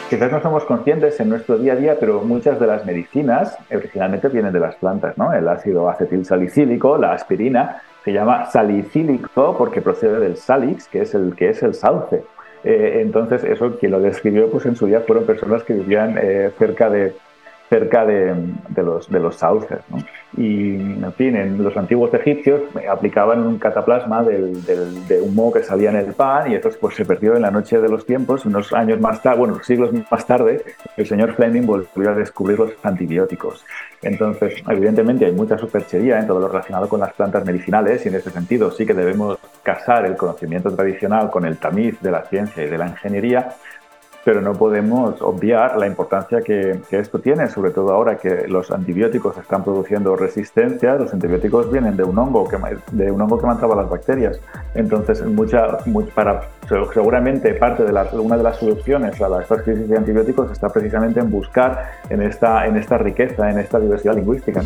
Quizás no somos conscientes en nuestro día a día, pero muchas de las medicinas originalmente vienen de las plantas, ¿no? El ácido acetil salicílico, la aspirina, se llama salicílico porque procede del salix, que es el, que es el sauce. Eh, entonces, eso quien lo describió pues en su día fueron personas que vivían eh, cerca de cerca de, los, de sauces. Y, en fin, en los antiguos egipcios eh, aplicaban un cataplasma del, del- de moho que salía en el pan y eso pues, se perdió en la noche de los tiempos. Unos años más tarde, bueno, siglos más tarde, el señor Fleming volvió a descubrir los antibióticos. Entonces, evidentemente hay mucha superchería en todo lo relacionado con las plantas medicinales y en ese sentido sí que debemos casar el conocimiento tradicional con el tamiz de la ciencia y de la ingeniería, pero no podemos obviar la importancia que, esto tiene, sobre todo ahora que los antibióticos están produciendo resistencia. Los antibióticos vienen de un hongo que, de un hongo que mataba las bacterias. Entonces, mucha, mu- para, seguramente parte de la, una de las soluciones a estas crisis de antibióticos está precisamente en buscar en esta, en esta riqueza, en esta diversidad lingüística.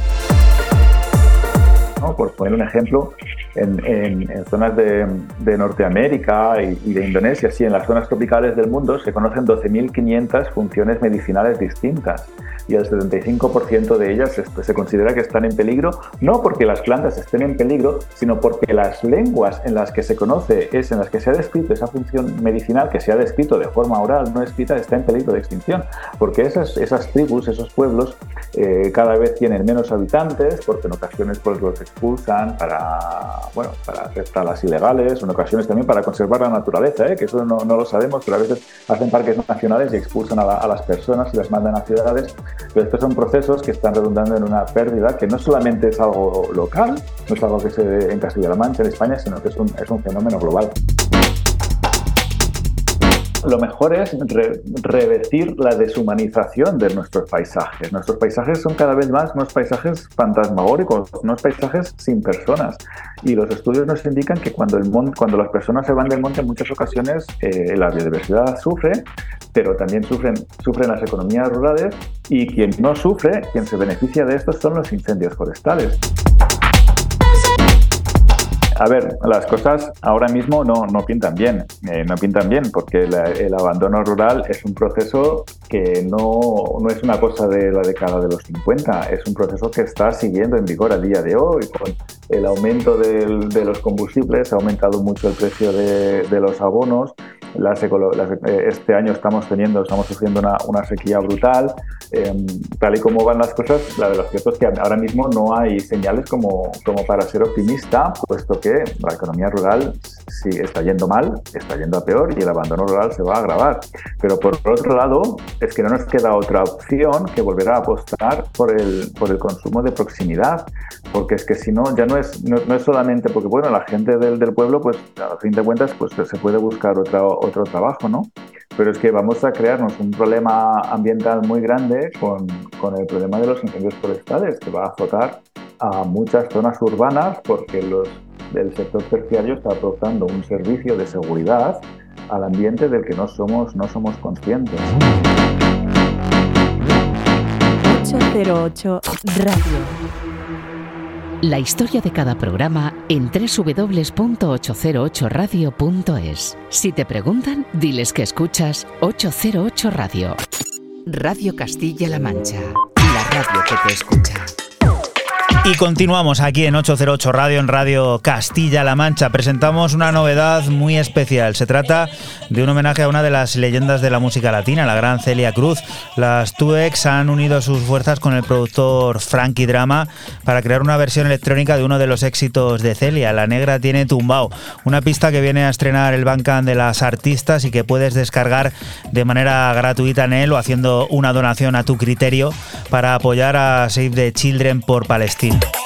Por poner un ejemplo, en, zonas de, Norteamérica y, y de Indonesia, sí, en las zonas tropicales del mundo se conocen 12.500 funciones medicinales distintas y el 75% de ellas se, considera que están en peligro, no porque las plantas estén en peligro, sino porque las lenguas en las que se conoce, es en las que se ha descrito esa función medicinal, que se ha descrito de forma oral, no escrita, está en peligro de extinción, porque esas, esas tribus, esos pueblos, eh, cada vez tienen menos habitantes, porque en ocasiones pues, los expulsan para, bueno, para talas ilegales, en ocasiones también para conservar la naturaleza, ¿eh? que eso no, no lo sabemos, pero a veces hacen parques nacionales y expulsan a, la- a las personas y las mandan a ciudades. Pero estos son procesos que están redundando en una pérdida que no solamente es algo local, no es algo que se ve en Castilla-La Mancha, en España, sino que es un, es un fenómeno global lo mejor es re- revertir la deshumanización de nuestros paisajes. Nuestros paisajes son cada vez más unos paisajes fantasmagóricos, unos paisajes sin personas. Y los estudios nos indican que cuando, el mon- cuando las personas se van del monte, en muchas ocasiones eh, la biodiversidad sufre, pero también sufren, sufren las economías rurales y quien no sufre, quien se beneficia de esto son los incendios forestales. A ver, las cosas ahora mismo no, no pintan bien, eh, no pintan bien porque la- el abandono rural es un proceso que no, no es una cosa de la década de los 50, es un proceso que está siguiendo en vigor a día de hoy. Con el aumento del- de los combustibles ha aumentado mucho el precio de, de los abonos. Las las- eh, este año estamos teniendo, estamos sufriendo una, una sequía brutal. Eh, tal y como van las cosas, la verdad es que ahora mismo no hay señales como, como para ser optimista, puesto que la economía rural sí está yendo mal, está yendo a peor y el abandono rural se va a agravar. Pero por otro lado, es que no nos queda otra opción que volver a apostar por el, por el consumo de proximidad, porque es que si no, ya no es, no, no es solamente porque, bueno, la gente del, del pueblo, pues a fin de cuentas, pues se puede buscar otra, otro trabajo, ¿no? Pero es que vamos a crearnos un problema ambiental muy grande con, con el problema de los incendios forestales, que va a azotar a muchas zonas urbanas porque los el sector terciario está aportando un servicio de seguridad al ambiente del que no somos, no somos conscientes. 808 Radio. La historia de cada programa en www.808radio.es. Si te preguntan, diles que escuchas 808 Radio. Radio Castilla-La Mancha. La radio que te escucha. Y continuamos aquí en 808 Radio, en Radio Castilla-La Mancha. Presentamos una novedad muy especial. Se trata de un homenaje a una de las leyendas de la música latina, la gran Celia Cruz. Las Tuex han unido sus fuerzas con el productor Frankie Drama para crear una versión electrónica de uno de los éxitos de Celia, La Negra tiene tumbao. Una pista que viene a estrenar el Bandcamp de las artistas y que puedes descargar de manera gratuita en él o haciendo una donación a tu criterio para apoyar a Save the Children por Palestina. Yeah.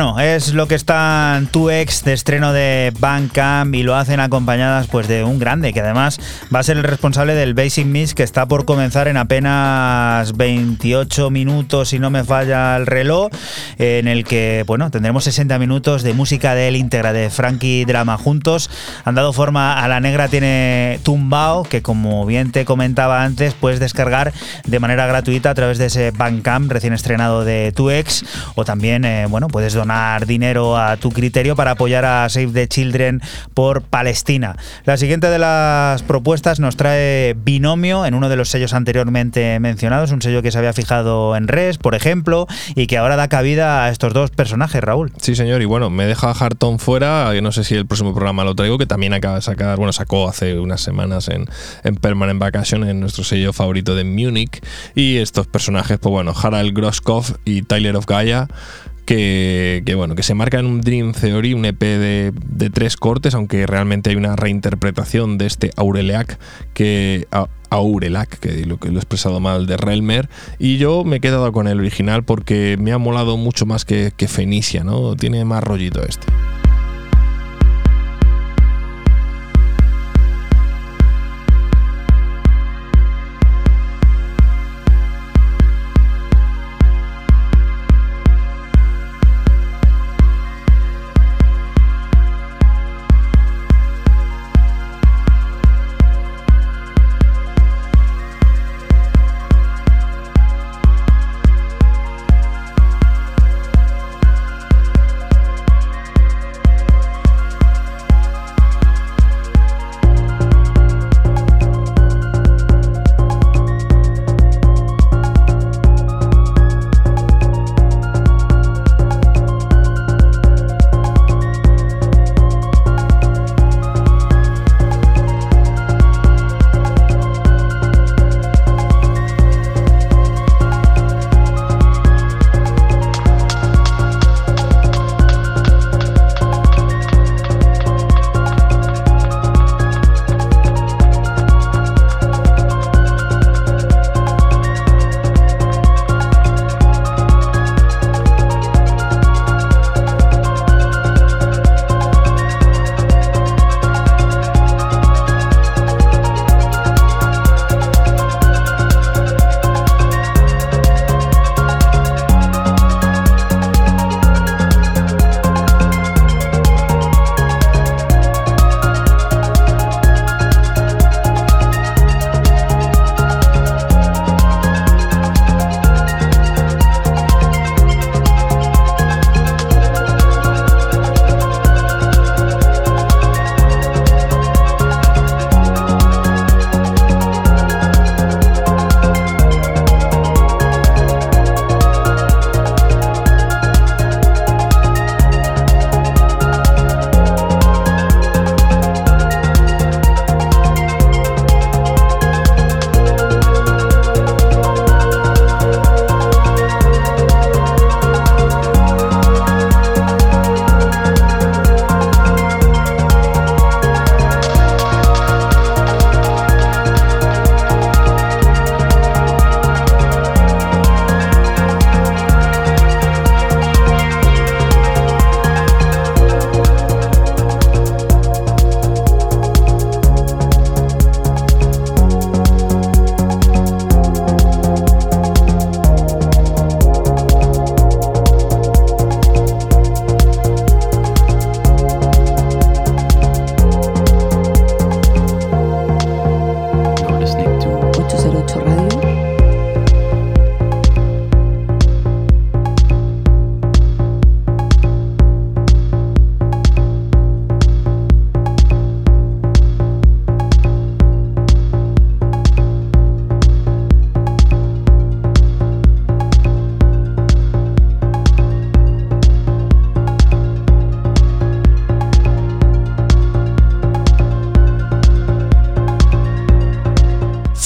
Es lo que están tu ex de estreno de Bandcamp y lo hacen acompañadas pues de un grande que además va a ser el responsable del Basic Mix que está por comenzar en apenas 28 minutos si no me falla el reloj en el que bueno tendremos 60 minutos de música de él íntegra de Frankie Drama juntos. Han dado forma a la negra tiene tumbao que como bien te comentaba antes puedes descargar de manera gratuita a través de ese Bandcamp recién estrenado de tu ex o también eh, bueno puedes puedes dinero a tu criterio para apoyar a Save the Children por Palestina. La siguiente de las propuestas nos trae Binomio en uno de los sellos anteriormente mencionados, un sello que se había fijado en Res, por ejemplo, y que ahora da cabida a estos dos personajes, Raúl. Sí, señor, y bueno, me deja Harton fuera, no sé si el próximo programa lo traigo, que también acaba de sacar, bueno, sacó hace unas semanas en, en Permanent Vacation, en nuestro sello favorito de Múnich, y estos personajes, pues bueno, Harald Groskopf y Tyler of Gaia, que, bueno, que se marca en un Dream Theory, un EP de, tres cortes, aunque realmente hay una reinterpretación de este Aureliac que a, Aurelac, que lo que lo he expresado mal, de Relmer, y yo me he quedado con el original porque me ha molado mucho más que, que Fenicia, ¿no? Tiene más rollito este.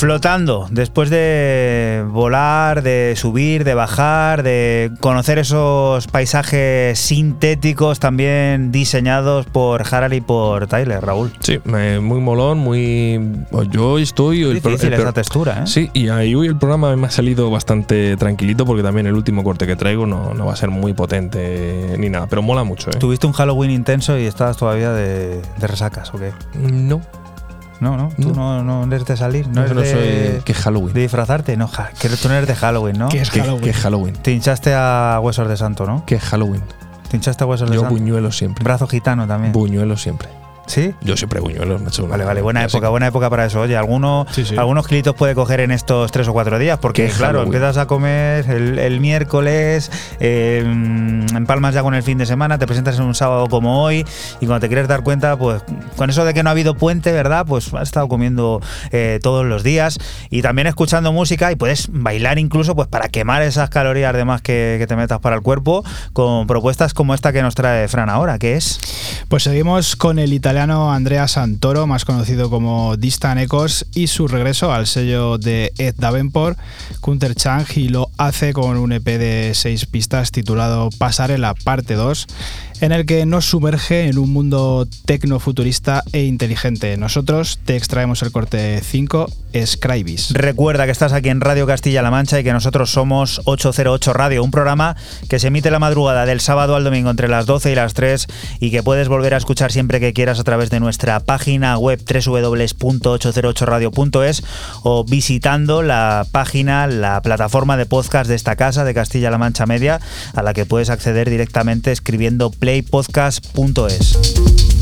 Flotando, después de volar, de subir, de bajar, de conocer esos paisajes sintéticos también diseñados por Harald y por Tyler, Raúl. Sí, muy molón, muy... Yo hoy estoy... el pro- difícil el esa textura, ¿eh? Sí, y ahí hoy el programa me ha salido bastante tranquilito porque también el último corte que traigo no, no va a ser muy potente ni nada, pero mola mucho, ¿eh? ¿Tuviste un Halloween intenso y estabas todavía de, de resacas o qué? No. No, no, tú no, no eres de salir, no, No, eres no de, soy- ¿qué Halloween? de disfrazarte, no, ja- que tú no eres de Halloween, ¿no? ¿Qué es ¿Qué- Halloween? qué Halloween? Te hinchaste a huesos de santo, ¿no? ¿Qué es Halloween? Te hinchaste a huesos de Yo santo. buñuelo siempre. Brazo gitano también. Buñuelo siempre. ¿Sí? Yo siempre buñuelos, macho. Vale, vale, buena época, buena época para eso. Oye, alguno, Sí, sí. algunos kilitos puede coger en estos tres o cuatro días, porque Qué claro, Halloween. empiezas a comer el, el miércoles, eh, empalmas ya con el fin de semana, te presentas en un sábado como hoy, y cuando te quieres dar cuenta, pues con eso de que no ha habido puente, ¿verdad? Pues has estado comiendo eh, todos los días y también escuchando música y puedes bailar incluso pues para quemar esas calorías de más que, que te metas para el cuerpo con propuestas como esta que nos trae Fran ahora, que es... Pues seguimos con el italiano Andrea Santoro, más conocido como Distant Echoes, y su regreso al sello de Ed Davenport, Kunter Chang, y lo hace con un EP de seis pistas titulado Pasarela Parte 2, en el que nos sumerge en un mundo tecnofuturista e inteligente. Nosotros te extraemos el corte 5, Scribis. Recuerda que estás aquí en Radio Castilla-La Mancha y que nosotros somos 808 Radio, un programa que se emite la madrugada del sábado al domingo entre las 12 y las 3 y que puedes volver a escuchar siempre que quieras a través de nuestra página web www.808radio.es o visitando la página, la plataforma de podcast de esta casa de Castilla-La Mancha Media a la que puedes acceder directamente escribiendo playpodcast.es.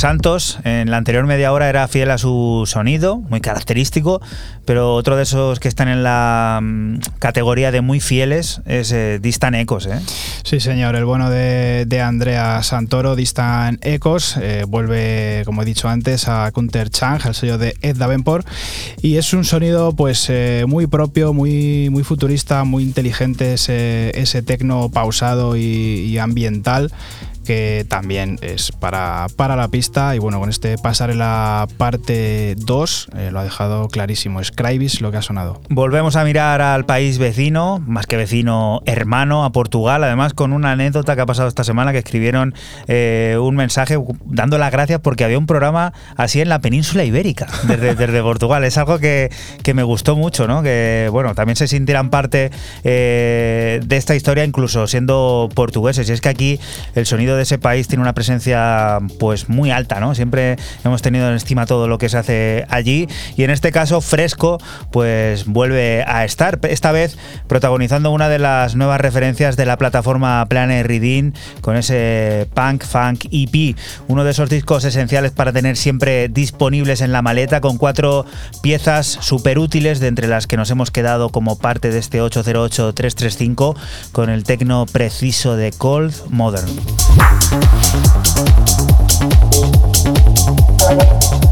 Santos en la anterior media hora era fiel a su sonido, muy característico, pero otro de esos que están en la mm, categoría de muy fieles es eh, Distant Ecos. ¿eh? Sí, señor, el bueno de, de Andrea Santoro, Distant Ecos, eh, vuelve, como he dicho antes, a Kunter Chang, el sello de Ed Davenport, y es un sonido pues eh, muy propio, muy, muy futurista, muy inteligente, ese, ese pausado y ambiental que también es para, para la pista. Y bueno, con este pasar en la parte 2 eh, lo ha dejado clarísimo. Es Cryvis lo que ha sonado. Volvemos a mirar al país vecino, más que vecino, hermano, a Portugal, además con una anécdota que ha pasado esta semana que escribieron eh, un mensaje dando las gracias porque había un programa así en la península ibérica, desde, *laughs* desde Portugal. Es algo que, que me gustó mucho, ¿no? Que bueno, también se sintieran parte eh, de esta historia, incluso siendo portugueses. Y es que aquí el sonido de ese país tiene una presencia pues muy alta, ¿no? Siempre hemos tenido en estima todo lo que se hace allí. Y en este caso, Fresco, pues vuelve a estar, esta vez protagonizando una de las nuevas referencias de la plataforma Planet Reading con ese Punk Funk EP, uno de esos discos esenciales para tener siempre disponibles en la maleta, con cuatro piezas súper útiles, de entre las que nos hemos quedado como parte de este 808-335, con el tecno preciso de Cold Modern. あら。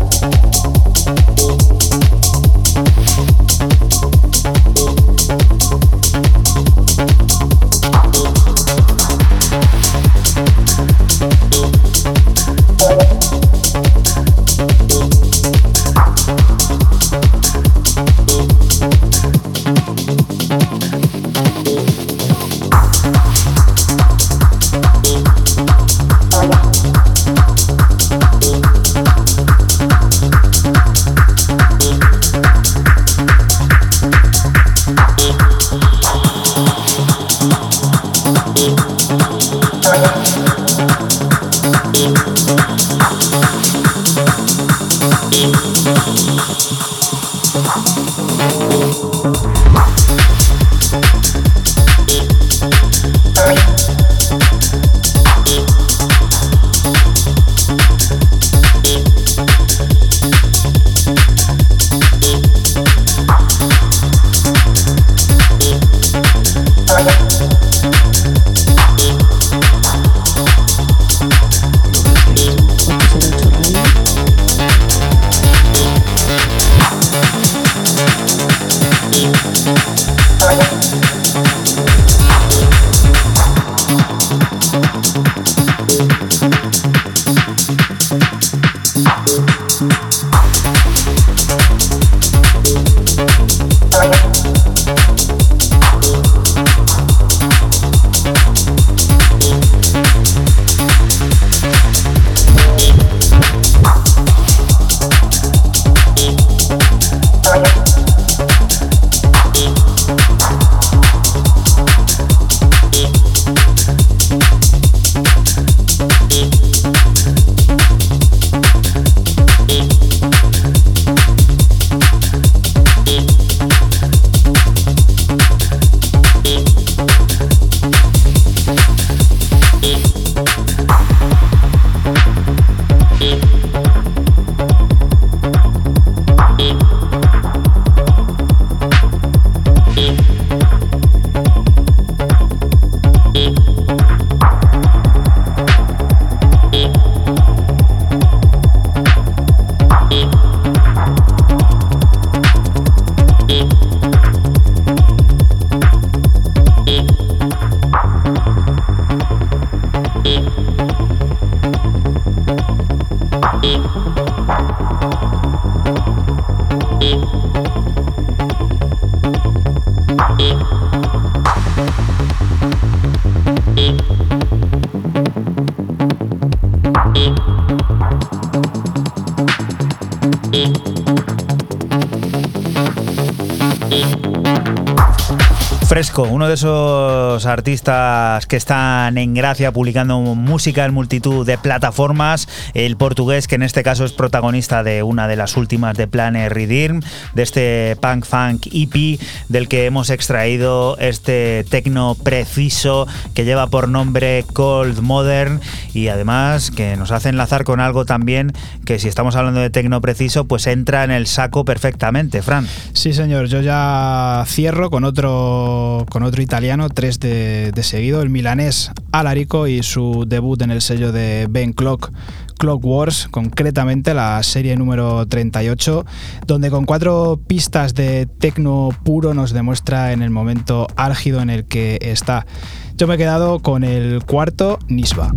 Artistas que están en gracia publicando música en multitud de plataformas, el portugués que en este caso es protagonista de una de las últimas de Planet Redeem, de este Punk Funk EP del que hemos extraído este tecno preciso que lleva por nombre Cold Modern y además que nos hace enlazar con algo también que si estamos hablando de tecno preciso pues entra en el saco perfectamente, Fran. Sí, señor, yo ya cierro con otro con otro italiano, tres de, de seguido, el milanés Alarico y su debut en el sello de Ben Clock. Clock Wars, concretamente la serie número 38, donde con cuatro pistas de tecno puro nos demuestra en el momento álgido en el que está. Yo me he quedado con el cuarto, Nisba.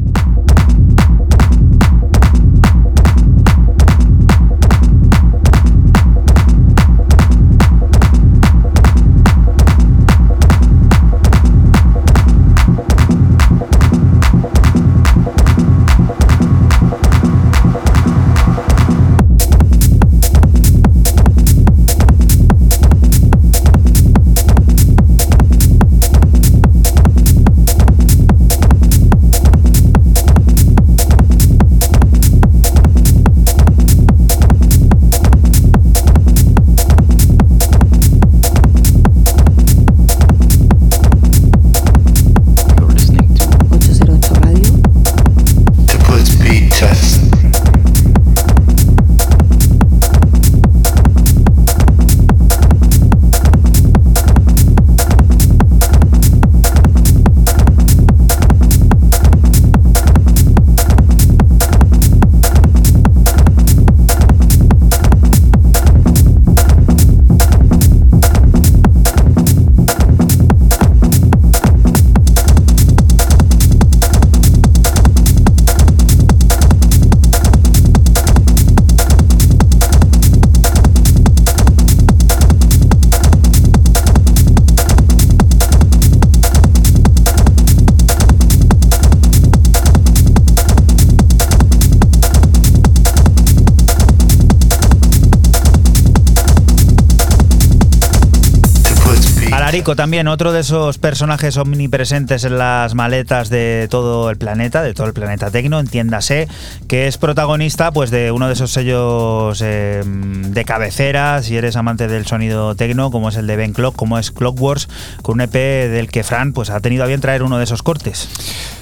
También, otro de esos personajes omnipresentes en las maletas de todo el planeta, de todo el planeta tecno, entiéndase, que es protagonista pues de uno de esos sellos eh, de cabecera, si eres amante del sonido tecno, como es el de Ben Clock, como es Clockworks, con un EP del que Fran pues ha tenido a bien traer uno de esos cortes.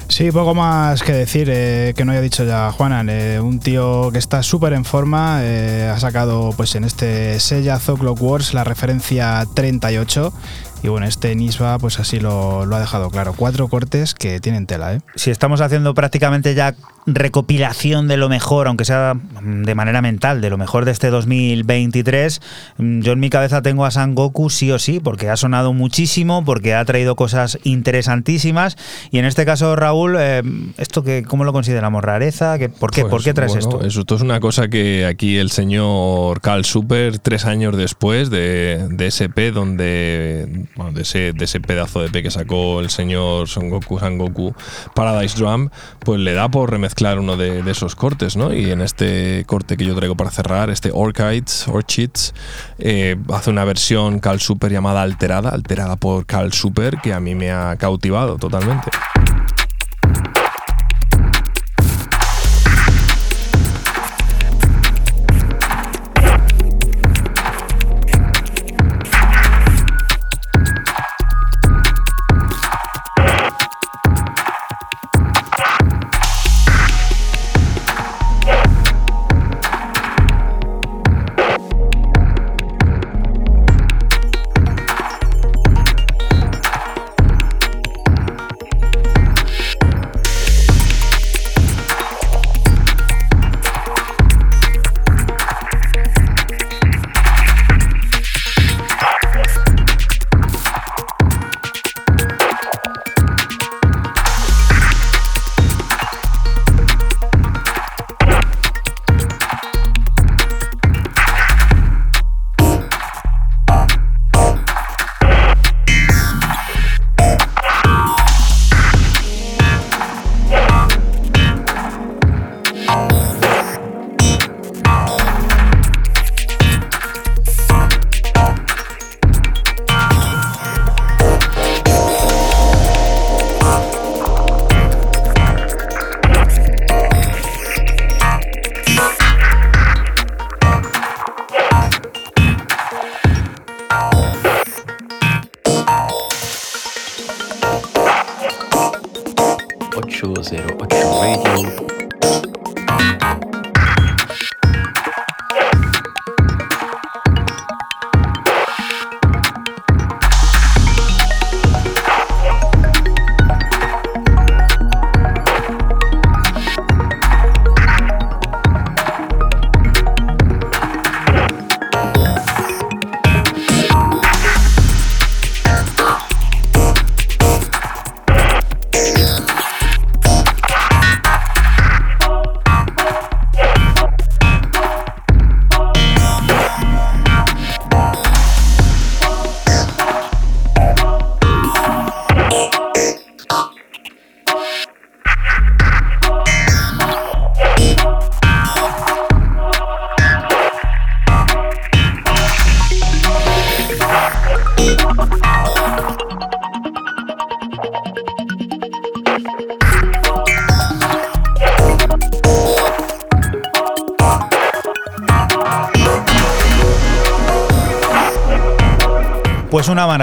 Sí, poco más que decir eh, que no haya dicho ya Juanan. Eh, un tío que está súper en forma, ha sacado pues en este sellazo Clockworks la referencia 38 y bueno, este Nisba pues así lo, lo ha dejado claro. Cuatro cortes que tienen tela, ¿eh? Si estamos haciendo prácticamente ya recopilación de lo mejor, aunque sea de manera mental, de lo mejor de este 2023, mm, yo en mi cabeza tengo a San Goku sí o sí, porque ha sonado muchísimo, porque ha traído cosas interesantísimas y en este caso, Raúl, eh, ¿esto que, cómo lo consideramos? ¿Rareza? ¿Qué- ¿Por qué, Pues, ¿Por qué traes bueno, esto? Eso esto es una cosa que aquí el señor Carl Super, tres años después de, de ese P, donde, bueno, de ese, de ese pedazo de P que sacó el señor Son Goku, Sangoku Paradise Drum, pues le da por remezclar uno de, esos cortes, ¿no? Y en este corte que yo traigo para cerrar, este Orchids, Orchids, eh, hace una versión Carl Super llamada Alterada, alterada por Carl Super, que a mí me ha cautivado totalmente.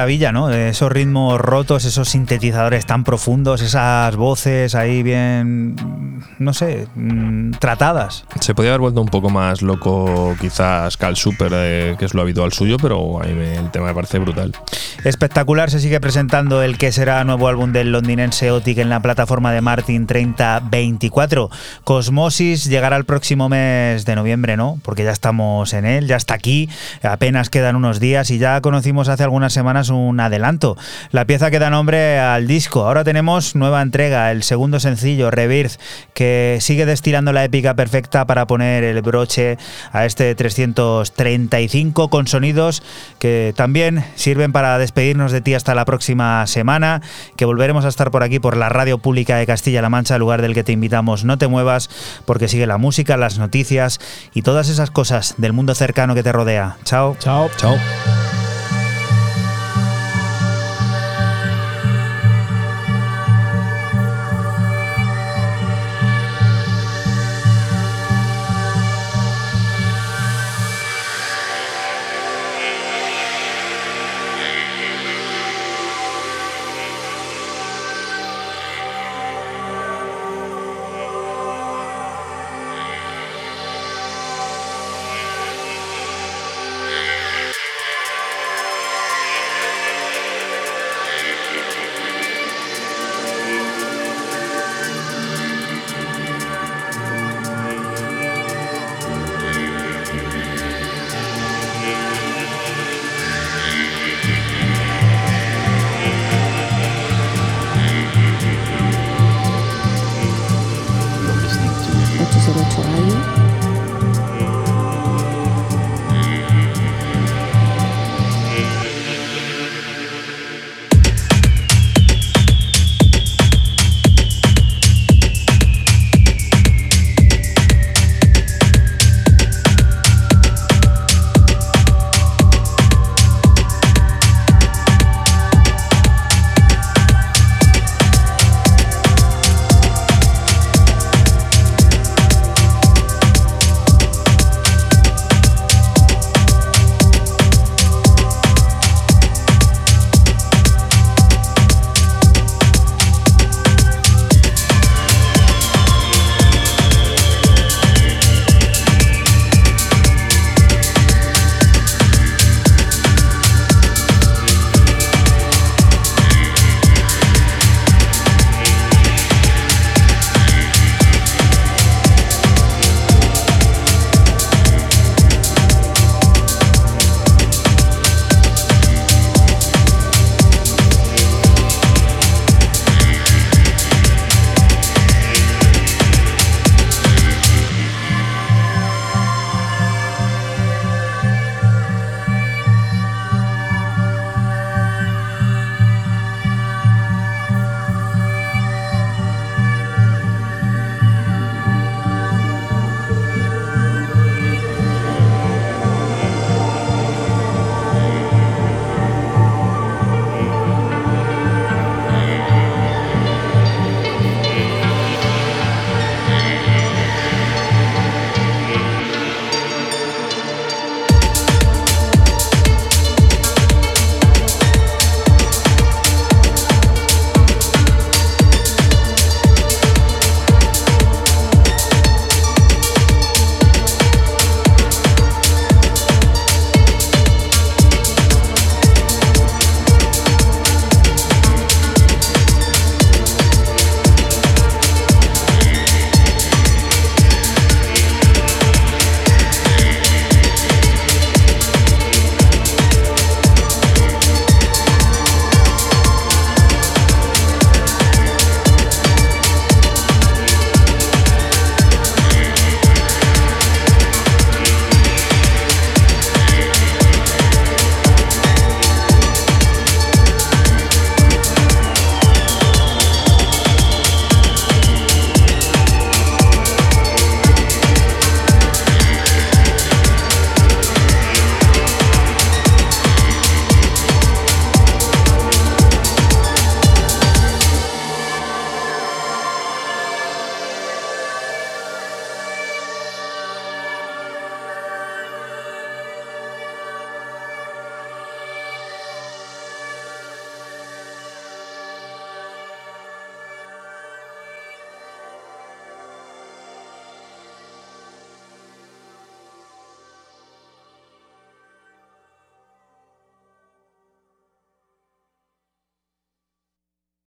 Maravilla, ¿no? Esos ritmos rotos, esos sintetizadores tan profundos, esas voces ahí bien, no sé, mm, tratadas. Se podía haber vuelto un poco más loco, quizás Cal Super, eh, que es lo habitual suyo, pero a me- el tema me parece brutal. Espectacular, se sigue presentando el que será nuevo álbum del londinense Otic en la plataforma de Martin 3024. Cosmosis llegará el próximo mes de noviembre, ¿no? Porque ya estamos en él, ya está aquí, apenas quedan unos días y ya conocimos hace algunas semanas un adelanto. La pieza que da nombre al disco. Ahora tenemos nueva entrega, el segundo sencillo, Rebirth, que sigue destilando la épica perfecta para poner el broche a este 335 con sonidos que también sirven para despedirnos de ti hasta la próxima semana, que volveremos a estar por aquí por la radio pública de Castilla-La Mancha, lugar del que te invitamos. No te muevas porque sigue la música, las noticias y todas esas cosas del mundo cercano que te rodea. Chao. Chao. Chao.